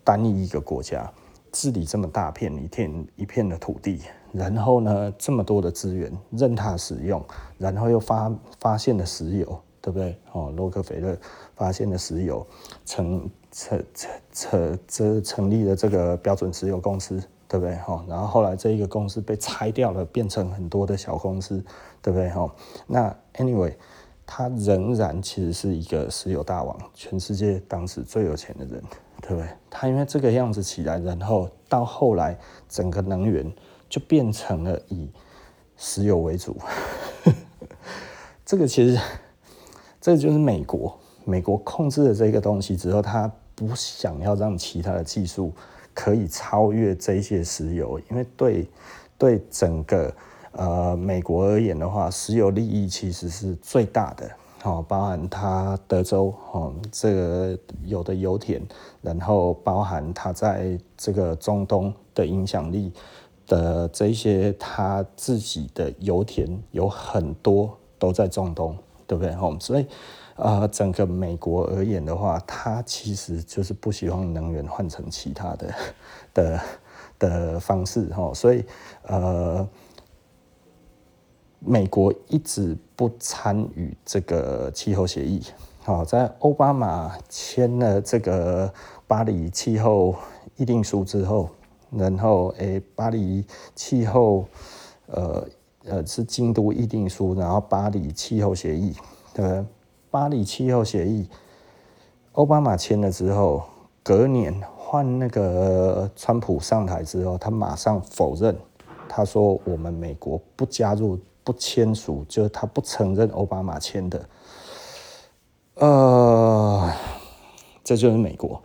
单一一个国家治理这么大片一片一片的土地，然后呢，这么多的资源任它使用，然后又发发现了石油，对不对？哦，洛克菲勒发现了石油，成。成成成这成立了这个标准石油公司，对不对？哈，然后后来这一个公司被拆掉了，变成很多的小公司，对不对？哈，那 anyway，他仍然其实是一个石油大王，全世界当时最有钱的人，对不对？他因为这个样子起来，然后到后来整个能源就变成了以石油为主，[LAUGHS] 这个其实这就是美国，美国控制了这个东西之后，他。不想要让其他的技术可以超越这些石油，因为对对整个呃美国而言的话，石油利益其实是最大的。哦，包含它德州哦这个有的油田，然后包含它在这个中东的影响力的这些，它自己的油田有很多都在中东，对不对？哦，所以。呃，整个美国而言的话，它其实就是不希望能源换成其他的的的方式哈，所以呃，美国一直不参与这个气候协议。好，在奥巴马签了这个巴黎气候议定书之后，然后诶、巴黎气候呃呃是京都议定书，然后巴黎气候协议，对不对？巴黎气候协议，奥巴马签了之后，隔年换那个川普上台之后，他马上否认，他说我们美国不加入、不签署，就是他不承认奥巴马签的。呃，这就是美国，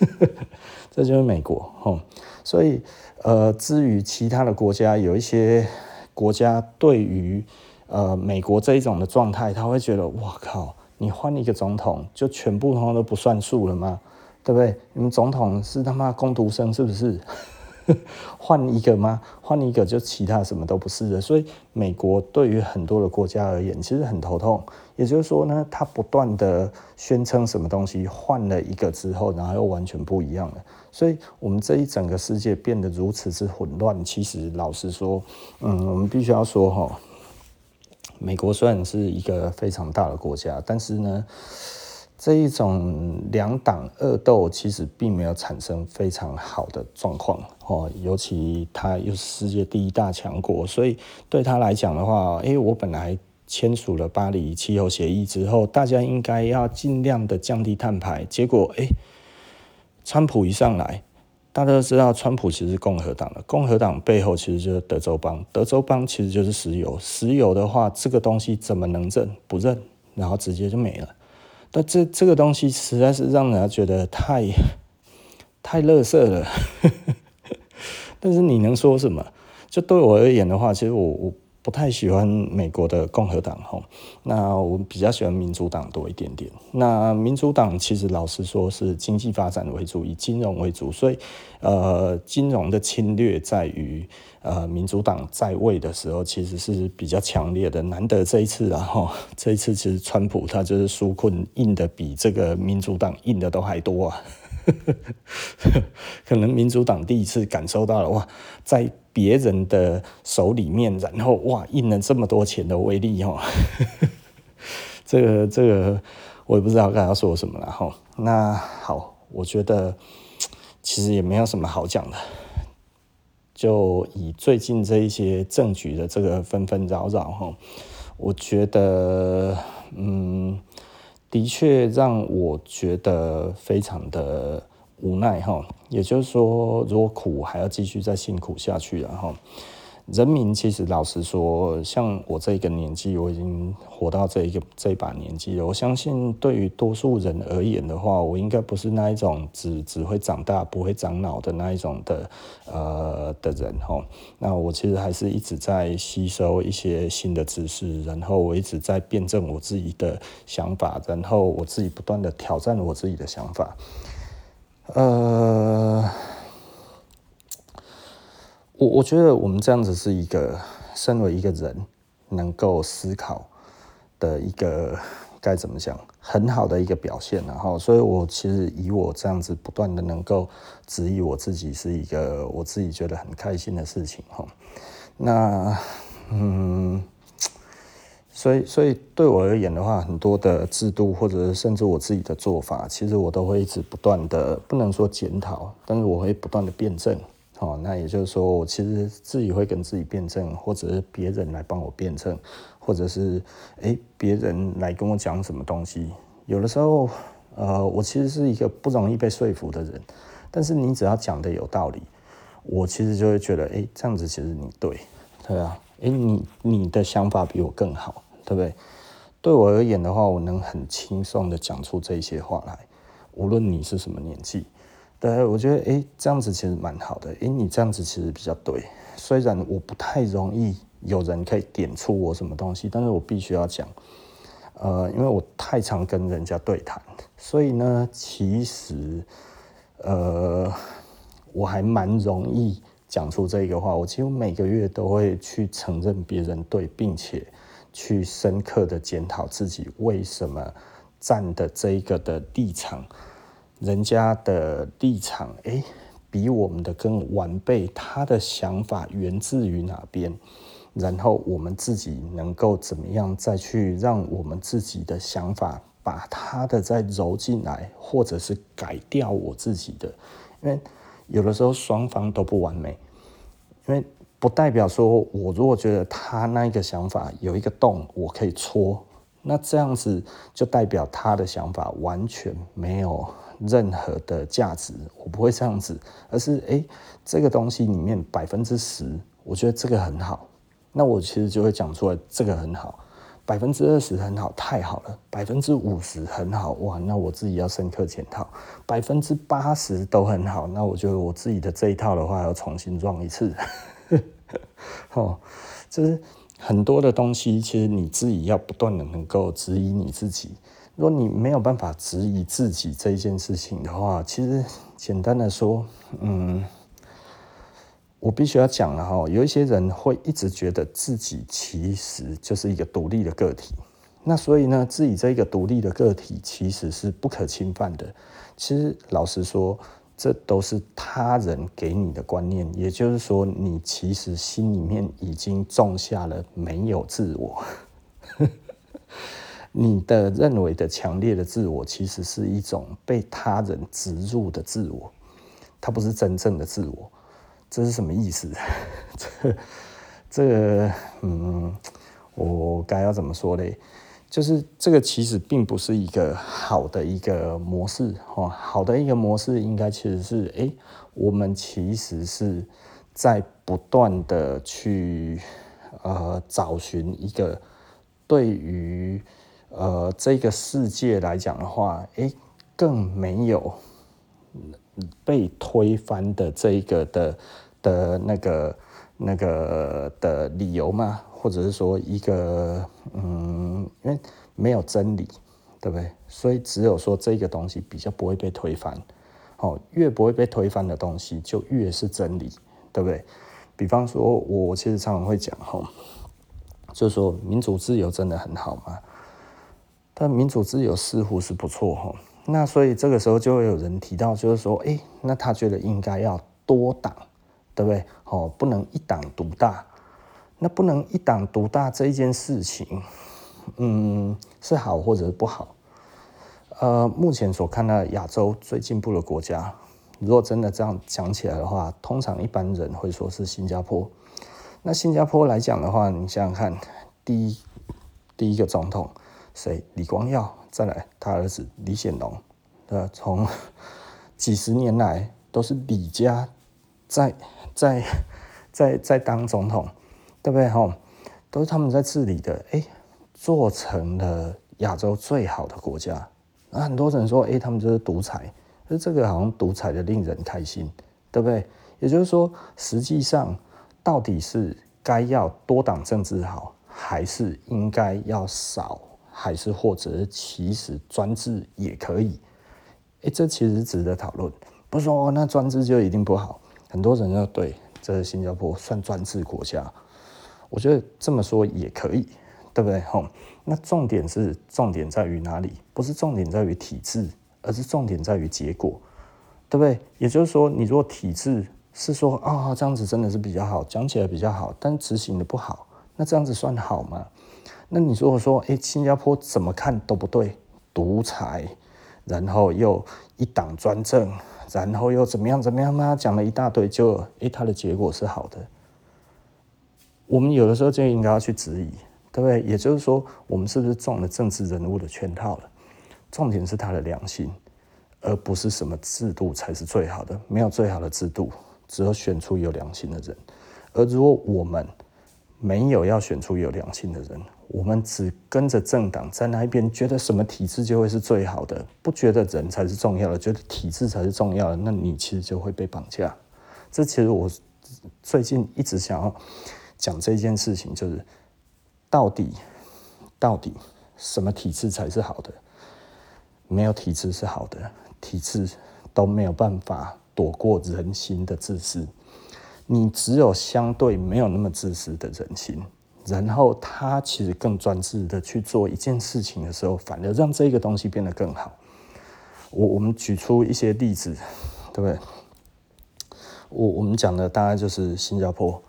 [LAUGHS] 这就是美国。吼，所以呃，至于其他的国家，有一些国家对于。呃，美国这一种的状态，他会觉得，哇靠，你换一个总统，就全部通通都不算数了吗？对不对？你们总统是他妈工读生是不是？[LAUGHS] 换一个吗？换一个就其他什么都不是的。所以美国对于很多的国家而言，其实很头痛。也就是说呢，他不断的宣称什么东西换了一个之后，然后又完全不一样了。所以我们这一整个世界变得如此之混乱。其实老实说，嗯，我们必须要说哈，美国虽然是一个非常大的国家，但是呢。这一种两党恶斗，其实并没有产生非常好的状况哦。尤其他又是世界第一大强国，所以对他来讲的话，诶，我本来签署了巴黎气候协议之后，大家应该要尽量的降低碳排。结果，诶，川普一上来，大家都知道，川普其实是共和党的，共和党背后其实就是德州邦，德州邦其实就是石油，石油的话，这个东西怎么能认？不认，然后直接就没了。那这这个东西实在是让人家觉得太 [LAUGHS] 太乐色了，[LAUGHS] 但是你能说什么？就对我而言的话，其实我我。不太喜欢美国的共和党吼，那我比较喜欢民主党多一点点。那民主党其实老实说是经济发展为主，以金融为主，所以呃，金融的侵略在于呃民主党在位的时候其实是比较强烈的。难得这一次啊吼，[LAUGHS] 这一次其实川普他就是纾困印的比这个民主党印的都还多啊。[LAUGHS] 可能民主党第一次感受到了哇，在别人的手里面，然后哇印了这么多钱的威力哦，[LAUGHS] 这个这个我也不知道该要说什么了哈。那好，我觉得其实也没有什么好讲的，就以最近这一些政局的这个纷纷扰扰哈，我觉得嗯。的确让我觉得非常的无奈哈，也就是说，如果苦还要继续再辛苦下去，然后。人民其实老实说，像我这个年纪，我已经活到这一个这把年纪了。我相信，对于多数人而言的话，我应该不是那一种只只会长大不会长脑的那一种的呃的人吼。那我其实还是一直在吸收一些新的知识，然后我一直在辩证我自己的想法，然后我自己不断的挑战我自己的想法，呃。我我觉得我们这样子是一个身为一个人能够思考的一个该怎么讲很好的一个表现，然后，所以我其实以我这样子不断的能够质疑我自己，是一个我自己觉得很开心的事情哈。那嗯，所以所以对我而言的话，很多的制度或者甚至我自己的做法，其实我都会一直不断的不能说检讨，但是我会不断的辩证。哦，那也就是说，我其实自己会跟自己辩证，或者是别人来帮我辩证，或者是诶别人来跟我讲什么东西。有的时候，呃，我其实是一个不容易被说服的人，但是你只要讲的有道理，我其实就会觉得，诶，这样子其实你对，对啊，诶，你你的想法比我更好，对不对？对我而言的话，我能很轻松的讲出这些话来，无论你是什么年纪。对，我觉得诶，这样子其实蛮好的。诶，你这样子其实比较对。虽然我不太容易有人可以点出我什么东西，但是我必须要讲。呃，因为我太常跟人家对谈，所以呢，其实呃，我还蛮容易讲出这个话。我几乎每个月都会去承认别人对，并且去深刻的检讨自己为什么站的这一个的立场。人家的立场，诶，比我们的更完备。他的想法源自于哪边？然后我们自己能够怎么样再去让我们自己的想法把他的再揉进来，或者是改掉我自己的？因为有的时候双方都不完美，因为不代表说我如果觉得他那一个想法有一个洞，我可以戳，那这样子就代表他的想法完全没有。任何的价值，我不会这样子，而是诶，这个东西里面百分之十，我觉得这个很好，那我其实就会讲出来，这个很好，百分之二十很好，太好了，百分之五十很好，哇，那我自己要深刻检讨，百分之八十都很好，那我觉得我自己的这一套的话要重新装一次，[LAUGHS] 哦，就是很多的东西，其实你自己要不断的能够质疑你自己。如果你没有办法质疑自己这一件事情的话，其实简单的说，嗯，我必须要讲了哈，有一些人会一直觉得自己其实就是一个独立的个体，那所以呢，自己这一个独立的个体其实是不可侵犯的。其实老实说。这都是他人给你的观念，也就是说，你其实心里面已经种下了没有自我。你的认为的强烈的自我，其实是一种被他人植入的自我，它不是真正的自我。这是什么意思？[LAUGHS] 这这个，嗯，我该要怎么说嘞？就是这个其实并不是一个好的一个模式哦，好的一个模式应该其实是，哎，我们其实是在不断的去呃找寻一个对于呃这个世界来讲的话，哎，更没有被推翻的这一个的的那个那个的理由嘛。或者是说一个嗯，因为没有真理，对不对？所以只有说这个东西比较不会被推翻，哦，越不会被推翻的东西就越是真理，对不对？比方说，我其实常常会讲哈，就是说民主自由真的很好吗？但民主自由似乎是不错哈。那所以这个时候就会有人提到，就是说，哎，那他觉得应该要多党，对不对？哦，不能一党独大。那不能一党独大这一件事情，嗯，是好或者是不好？呃，目前所看到亚洲最进步的国家，如果真的这样讲起来的话，通常一般人会说是新加坡。那新加坡来讲的话，你想想看，第一第一个总统谁？李光耀，再来他儿子李显龙，呃，从几十年来都是李家在在在在当总统。对不对？哈，都是他们在治理的，哎，做成了亚洲最好的国家。那很多人说，哎，他们就是独裁，那这个好像独裁的令人开心，对不对？也就是说，实际上到底是该要多党政治好，还是应该要少，还是或者其实专制也可以？哎，这其实值得讨论。不是说那专制就一定不好，很多人要对，这个新加坡算专制国家。我觉得这么说也可以，对不对？吼，那重点是重点在于哪里？不是重点在于体制，而是重点在于结果，对不对？也就是说，你如果体制是说啊、这样子真的是比较好，讲起来比较好，但执行的不好，那这样子算好吗？那你如果说，哎，新加坡怎么看都不对，独裁，然后又一党专政，然后又怎么样怎么样嘛，讲了一大堆，就哎，它的结果是好的。我们有的时候就应该要去质疑，对不对？也就是说，我们是不是中了政治人物的圈套了？重点是他的良心，而不是什么制度才是最好的。没有最好的制度，只有选出有良心的人。而如果我们没有要选出有良心的人，我们只跟着政党在那一边，觉得什么体制就会是最好的，不觉得人才是重要的，觉得体制才是重要的，那你其实就会被绑架。这其实我最近一直想要。讲这件事情，就是到底到底什么体制才是好的？没有体制是好的，体制都没有办法躲过人心的自私。你只有相对没有那么自私的人心，然后他其实更专制的去做一件事情的时候，反而让这个东西变得更好。我我们举出一些例子，对不对？我我们讲的大概就是新加坡。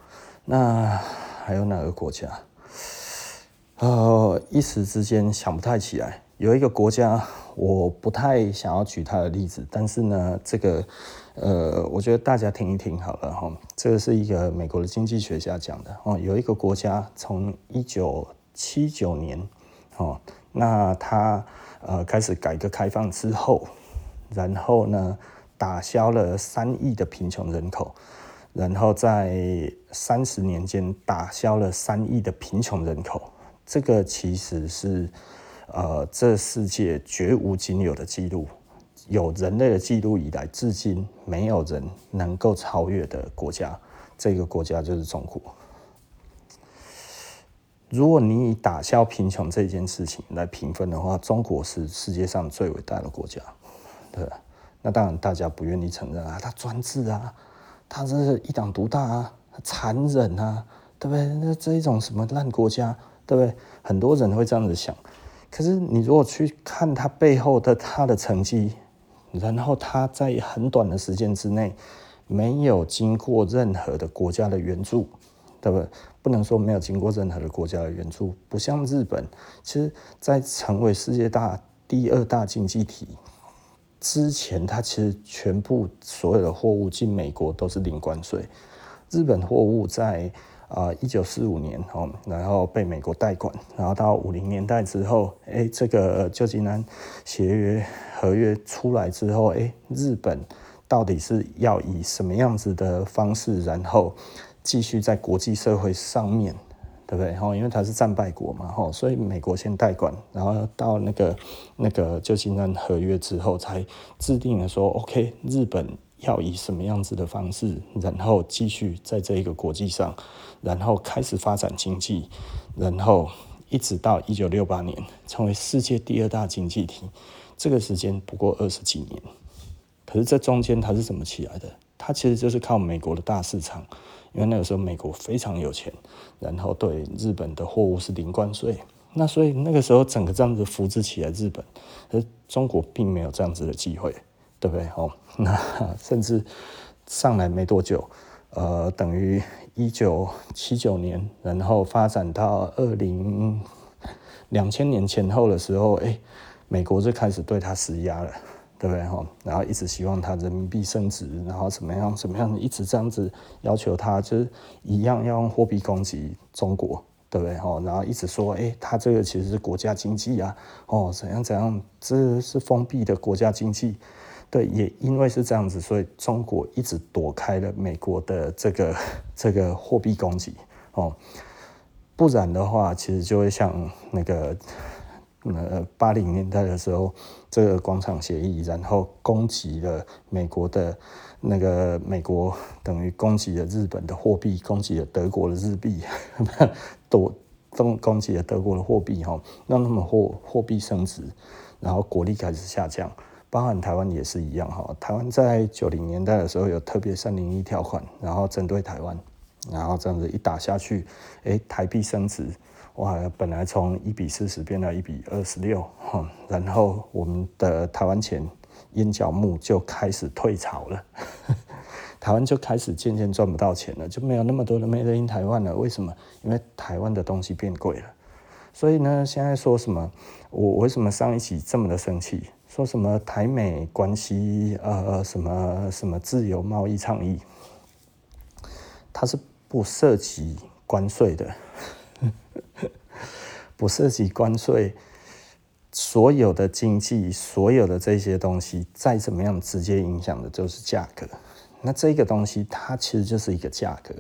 那还有哪个国家？呃，一时之间想不太起来。有一个国家，我不太想要举它的例子，但是呢，这个呃，我觉得大家听一听好了哈。这个是一个美国的经济学家讲的哦。有一个国家从一九七九年哦，那他呃开始改革开放之后，然后呢，打消了三亿的贫穷人口。然后在三十年间打消了三亿的贫穷人口，这个其实是呃这世界绝无仅有的记录，有人类的记录以来，至今没有人能够超越的国家。这个国家就是中国。如果你以打消贫穷这件事情来评分的话，中国是世界上最伟大的国家，对？那当然大家不愿意承认啊，他专制啊，他是一党独大啊，残忍啊，对不对？那这一种什么烂国家，对不对？很多人会这样子想。可是你如果去看他背后的他的成绩，然后他在很短的时间之内没有经过任何的国家的援助。对不对？不能说没有经过任何的国家的援助，不像日本，其实，在成为世界大第二大经济体之前，它其实全部所有的货物进美国都是零关税。日本货物在啊一九四五年哦，然后被美国代管，然后到五零年代之后，哎，这个旧金山协约合约出来之后，哎，日本到底是要以什么样子的方式，然后？继续在国际社会上面，对不对？因为他是战败国嘛，所以美国先代管，然后到那个那个旧金山合约之后，才制定了说，OK，日本要以什么样子的方式，然后继续在这一个国际上，然后开始发展经济，然后一直到一九六八年成为世界第二大经济体，这个时间不过二十几年，可是这中间它是怎么起来的？它其实就是靠美国的大市场。因为那个时候美国非常有钱，然后对日本的货物是零关税，那所以那个时候整个这样子扶植起来日本，而中国并没有这样子的机会，对不对？哦，那甚至上来没多久，呃，等于一九七九年，然后发展到二零两千年前后的时候，哎，美国就开始对他施压了。对不对哈？然后一直希望他人民币升值，然后怎么样怎么样，一直这样子要求他，就是一样要用货币攻击中国，对不对哈？然后一直说，哎，他这个其实是国家经济啊，哦，怎样怎样，这是封闭的国家经济，对，也因为是这样子，所以中国一直躲开了美国的这个这个货币攻击哦，不然的话，其实就会像那个。呃，八零年代的时候，这个广场协议，然后攻击了美国的那个美国，等于攻击了日本的货币，攻击了德国的日币，躲攻攻击了德国的货币，哈，让他们货货币升值，然后国力开始下降，包含台湾也是一样，哈，台湾在九零年代的时候有特别三零一条款，然后针对台湾，然后这样子一打下去，哎，台币升值。哇，本来从一比四十变到一比二十六，然后我们的台湾钱烟角木就开始退潮了，[LAUGHS] 台湾就开始渐渐赚不到钱了，就没有那么多的 Made in 台湾了。为什么？因为台湾的东西变贵了。所以呢，现在说什么？我为什么上一期这么的生气？说什么台美关系呃什么什么自由贸易倡议？它是不涉及关税的。[LAUGHS] 不涉及关税，所有的经济，所有的这些东西，再怎么样直接影响的就是价格。那这个东西它其实就是一个价格。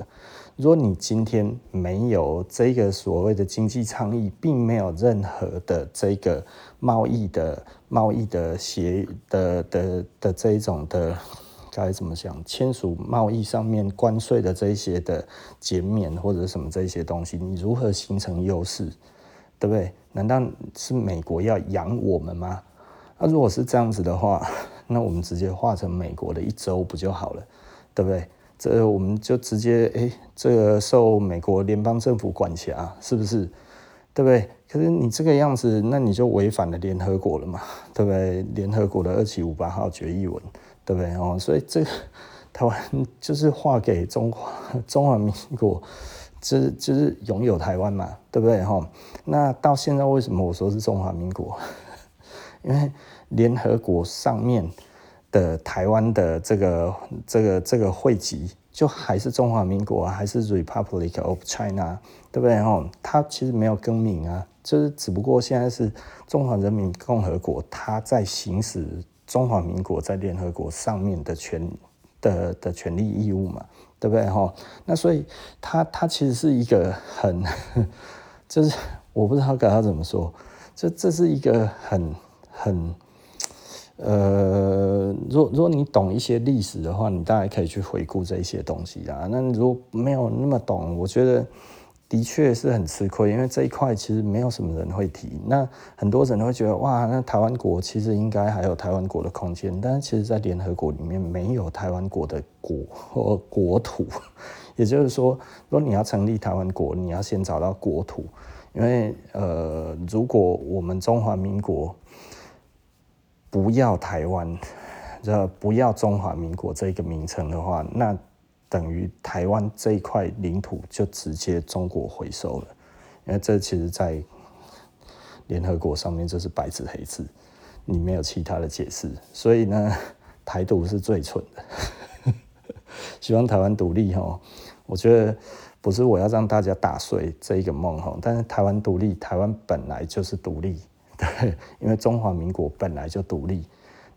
如果你今天没有这个所谓的经济倡议，并没有任何的这个贸易的贸易的协的的的，这一种的。该怎么讲？签署贸易上面关税的这一些的减免或者什么这些东西，你如何形成优势？对不对？难道是美国要养我们吗？那如果是这样子的话，那我们直接划成美国的一州不就好了？对不对？这我们就直接哎，这个受美国联邦政府管辖，是不是？对不对？可是你这个样子，那你就违反了联合国了嘛？[LAUGHS] 对不对？联合国的二七五八号决议文。对不对哦？所以这个台湾就是划给中华 [LAUGHS] 中华民国，就是就是拥有台湾嘛，对不对哈？那到现在为什么我说是中华民国？[LAUGHS] 因为联合国上面的台湾的这个这个这个会籍，就还是中华民国啊，还是 Republic of China，对不对哦？它其实没有更名啊，就是只不过现在是中华人民共和国，它在行使。中华民国在联合国上面的权的的权利义务嘛，对不对哈？那所以它它其实是一个很，[LAUGHS] 就是我不知道该要怎么说，这这是一个很很，呃，如果如果你懂一些历史的话，你大概可以去回顾这些东西啊。那如果没有那么懂，我觉得的确是很吃亏，因为这一块其实没有什么人会提。那很多人会觉得，哇，那台湾国其实应该还有台湾国的空间，但是其实，在联合国里面没有台湾国的国或国土。[LAUGHS] 也就是说，如果你要成立台湾国，你要先找到国土，因为呃，如果我们中华民国不要台湾，[LAUGHS] 这不要中华民国这个名称的话，那。等于台湾这一块领土就直接中国回收了，因为这其实，在联合国上面就是白纸黑字，你没有其他的解释，所以呢，台独是最蠢的。希望台湾独立哈，我觉得不是我要让大家打碎这一个梦哈，但是台湾独立，台湾本来就是独立，[LAUGHS] 对，因为中华民国本来就独立，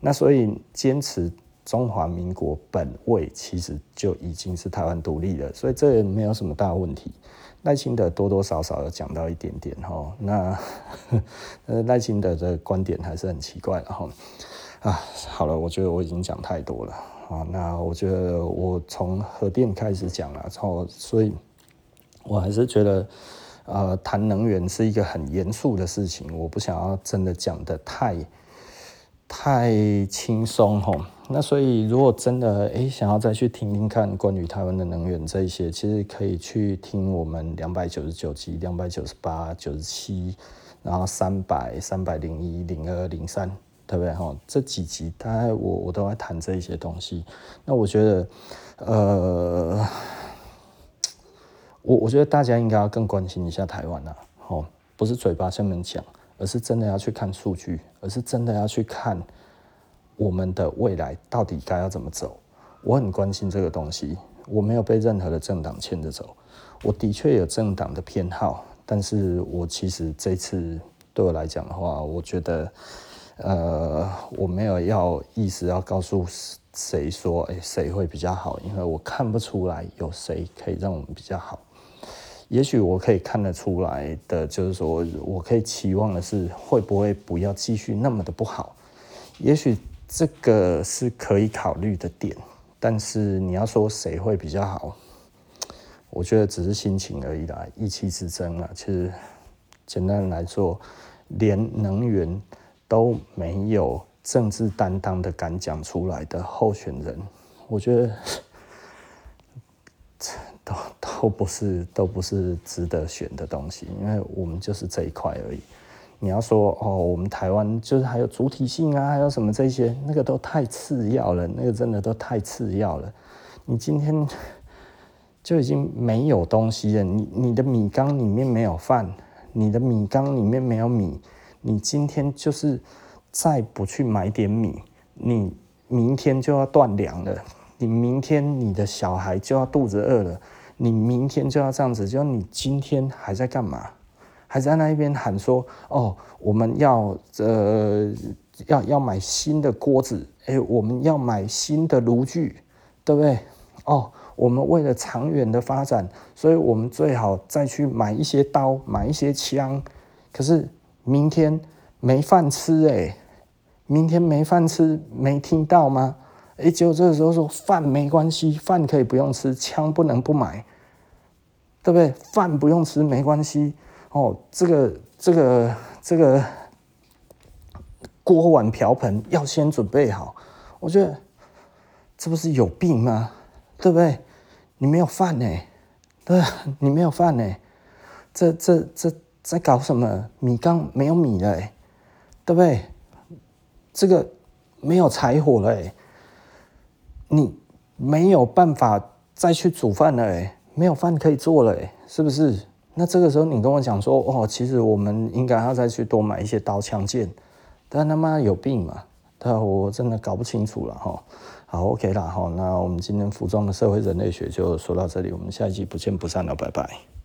那所以坚持。中华民国本位其实就已经是台湾独立了，所以这也没有什么大问题。赖清德多多少少有讲到一点点哈，那 [LAUGHS] 呃赖清德的观点还是很奇怪的哈。啊，好了，我觉得我已经讲太多了啊。那我觉得我从核电开始讲了，从所以，我还是觉得呃谈能源是一个很严肃的事情，我不想要真的讲得太太轻松哈。那所以，如果真的诶、想要再去听听看关于台湾的能源这一些，其实可以去听我们两百九十九集、两百九十八、九十七，然后三百、三百零一、零二、零三，对不对哈？这几集大概我我都在谈这一些东西。那我觉得，呃，我我觉得大家应该要更关心一下台湾啊，哦，不是嘴巴上面讲，而是真的要去看数据，而是真的要去看。我们的未来到底该要怎么走？我很关心这个东西。我没有被任何的政党牵着走。我的确有政党的偏好，但是我其实这次对我来讲的话，我觉得，呃，我没有要意思要告诉谁说，哎，谁会比较好，因为我看不出来有谁可以让我们比较好。也许我可以看得出来的，就是说我可以期望的是，会不会不要继续那么的不好？也许。这个是可以考虑的点，但是你要说谁会比较好，我觉得只是心情而已啦，意气之争啊。其实简单来说，连能源都没有政治担当的敢讲出来的候选人，我觉得都 [LAUGHS] 都不是都不是值得选的东西，因为我们就是这一块而已。你要说哦，我们台湾就是还有主体性啊，还有什么这些，那个都太次要了，那个真的都太次要了。你今天就已经没有东西了，你你的米缸里面没有饭，你的米缸里面没有米，你今天就是再不去买点米，你明天就要断粮了，你明天你的小孩就要肚子饿了，你明天就要这样子，就你今天还在干嘛？还在那一边喊说：“哦，我们要呃要要买新的锅子，哎，我们要买新的炉具，对不对？哦，我们为了长远的发展，所以我们最好再去买一些刀，买一些枪。可是明天没饭吃，哎，明天没饭吃，没听到吗？哎，结果这个时候说饭没关系，饭可以不用吃，枪不能不买，对不对？饭不用吃没关系。”哦，这个这个这个锅碗瓢盆要先准备好，我觉得这不是有病吗？对不对？你没有饭呢，对，你没有饭呢，这这这在搞什么？米缸没有米了，对不对？这个没有柴火了，你没有办法再去煮饭了，没有饭可以做了，是不是？那这个时候你跟我讲说，哦，其实我们应该要再去多买一些刀枪剑，但他妈有病嘛？但我真的搞不清楚了哈。好，OK 啦哈，那我们今天服装的社会人类学就说到这里，我们下一期不见不散了，拜拜。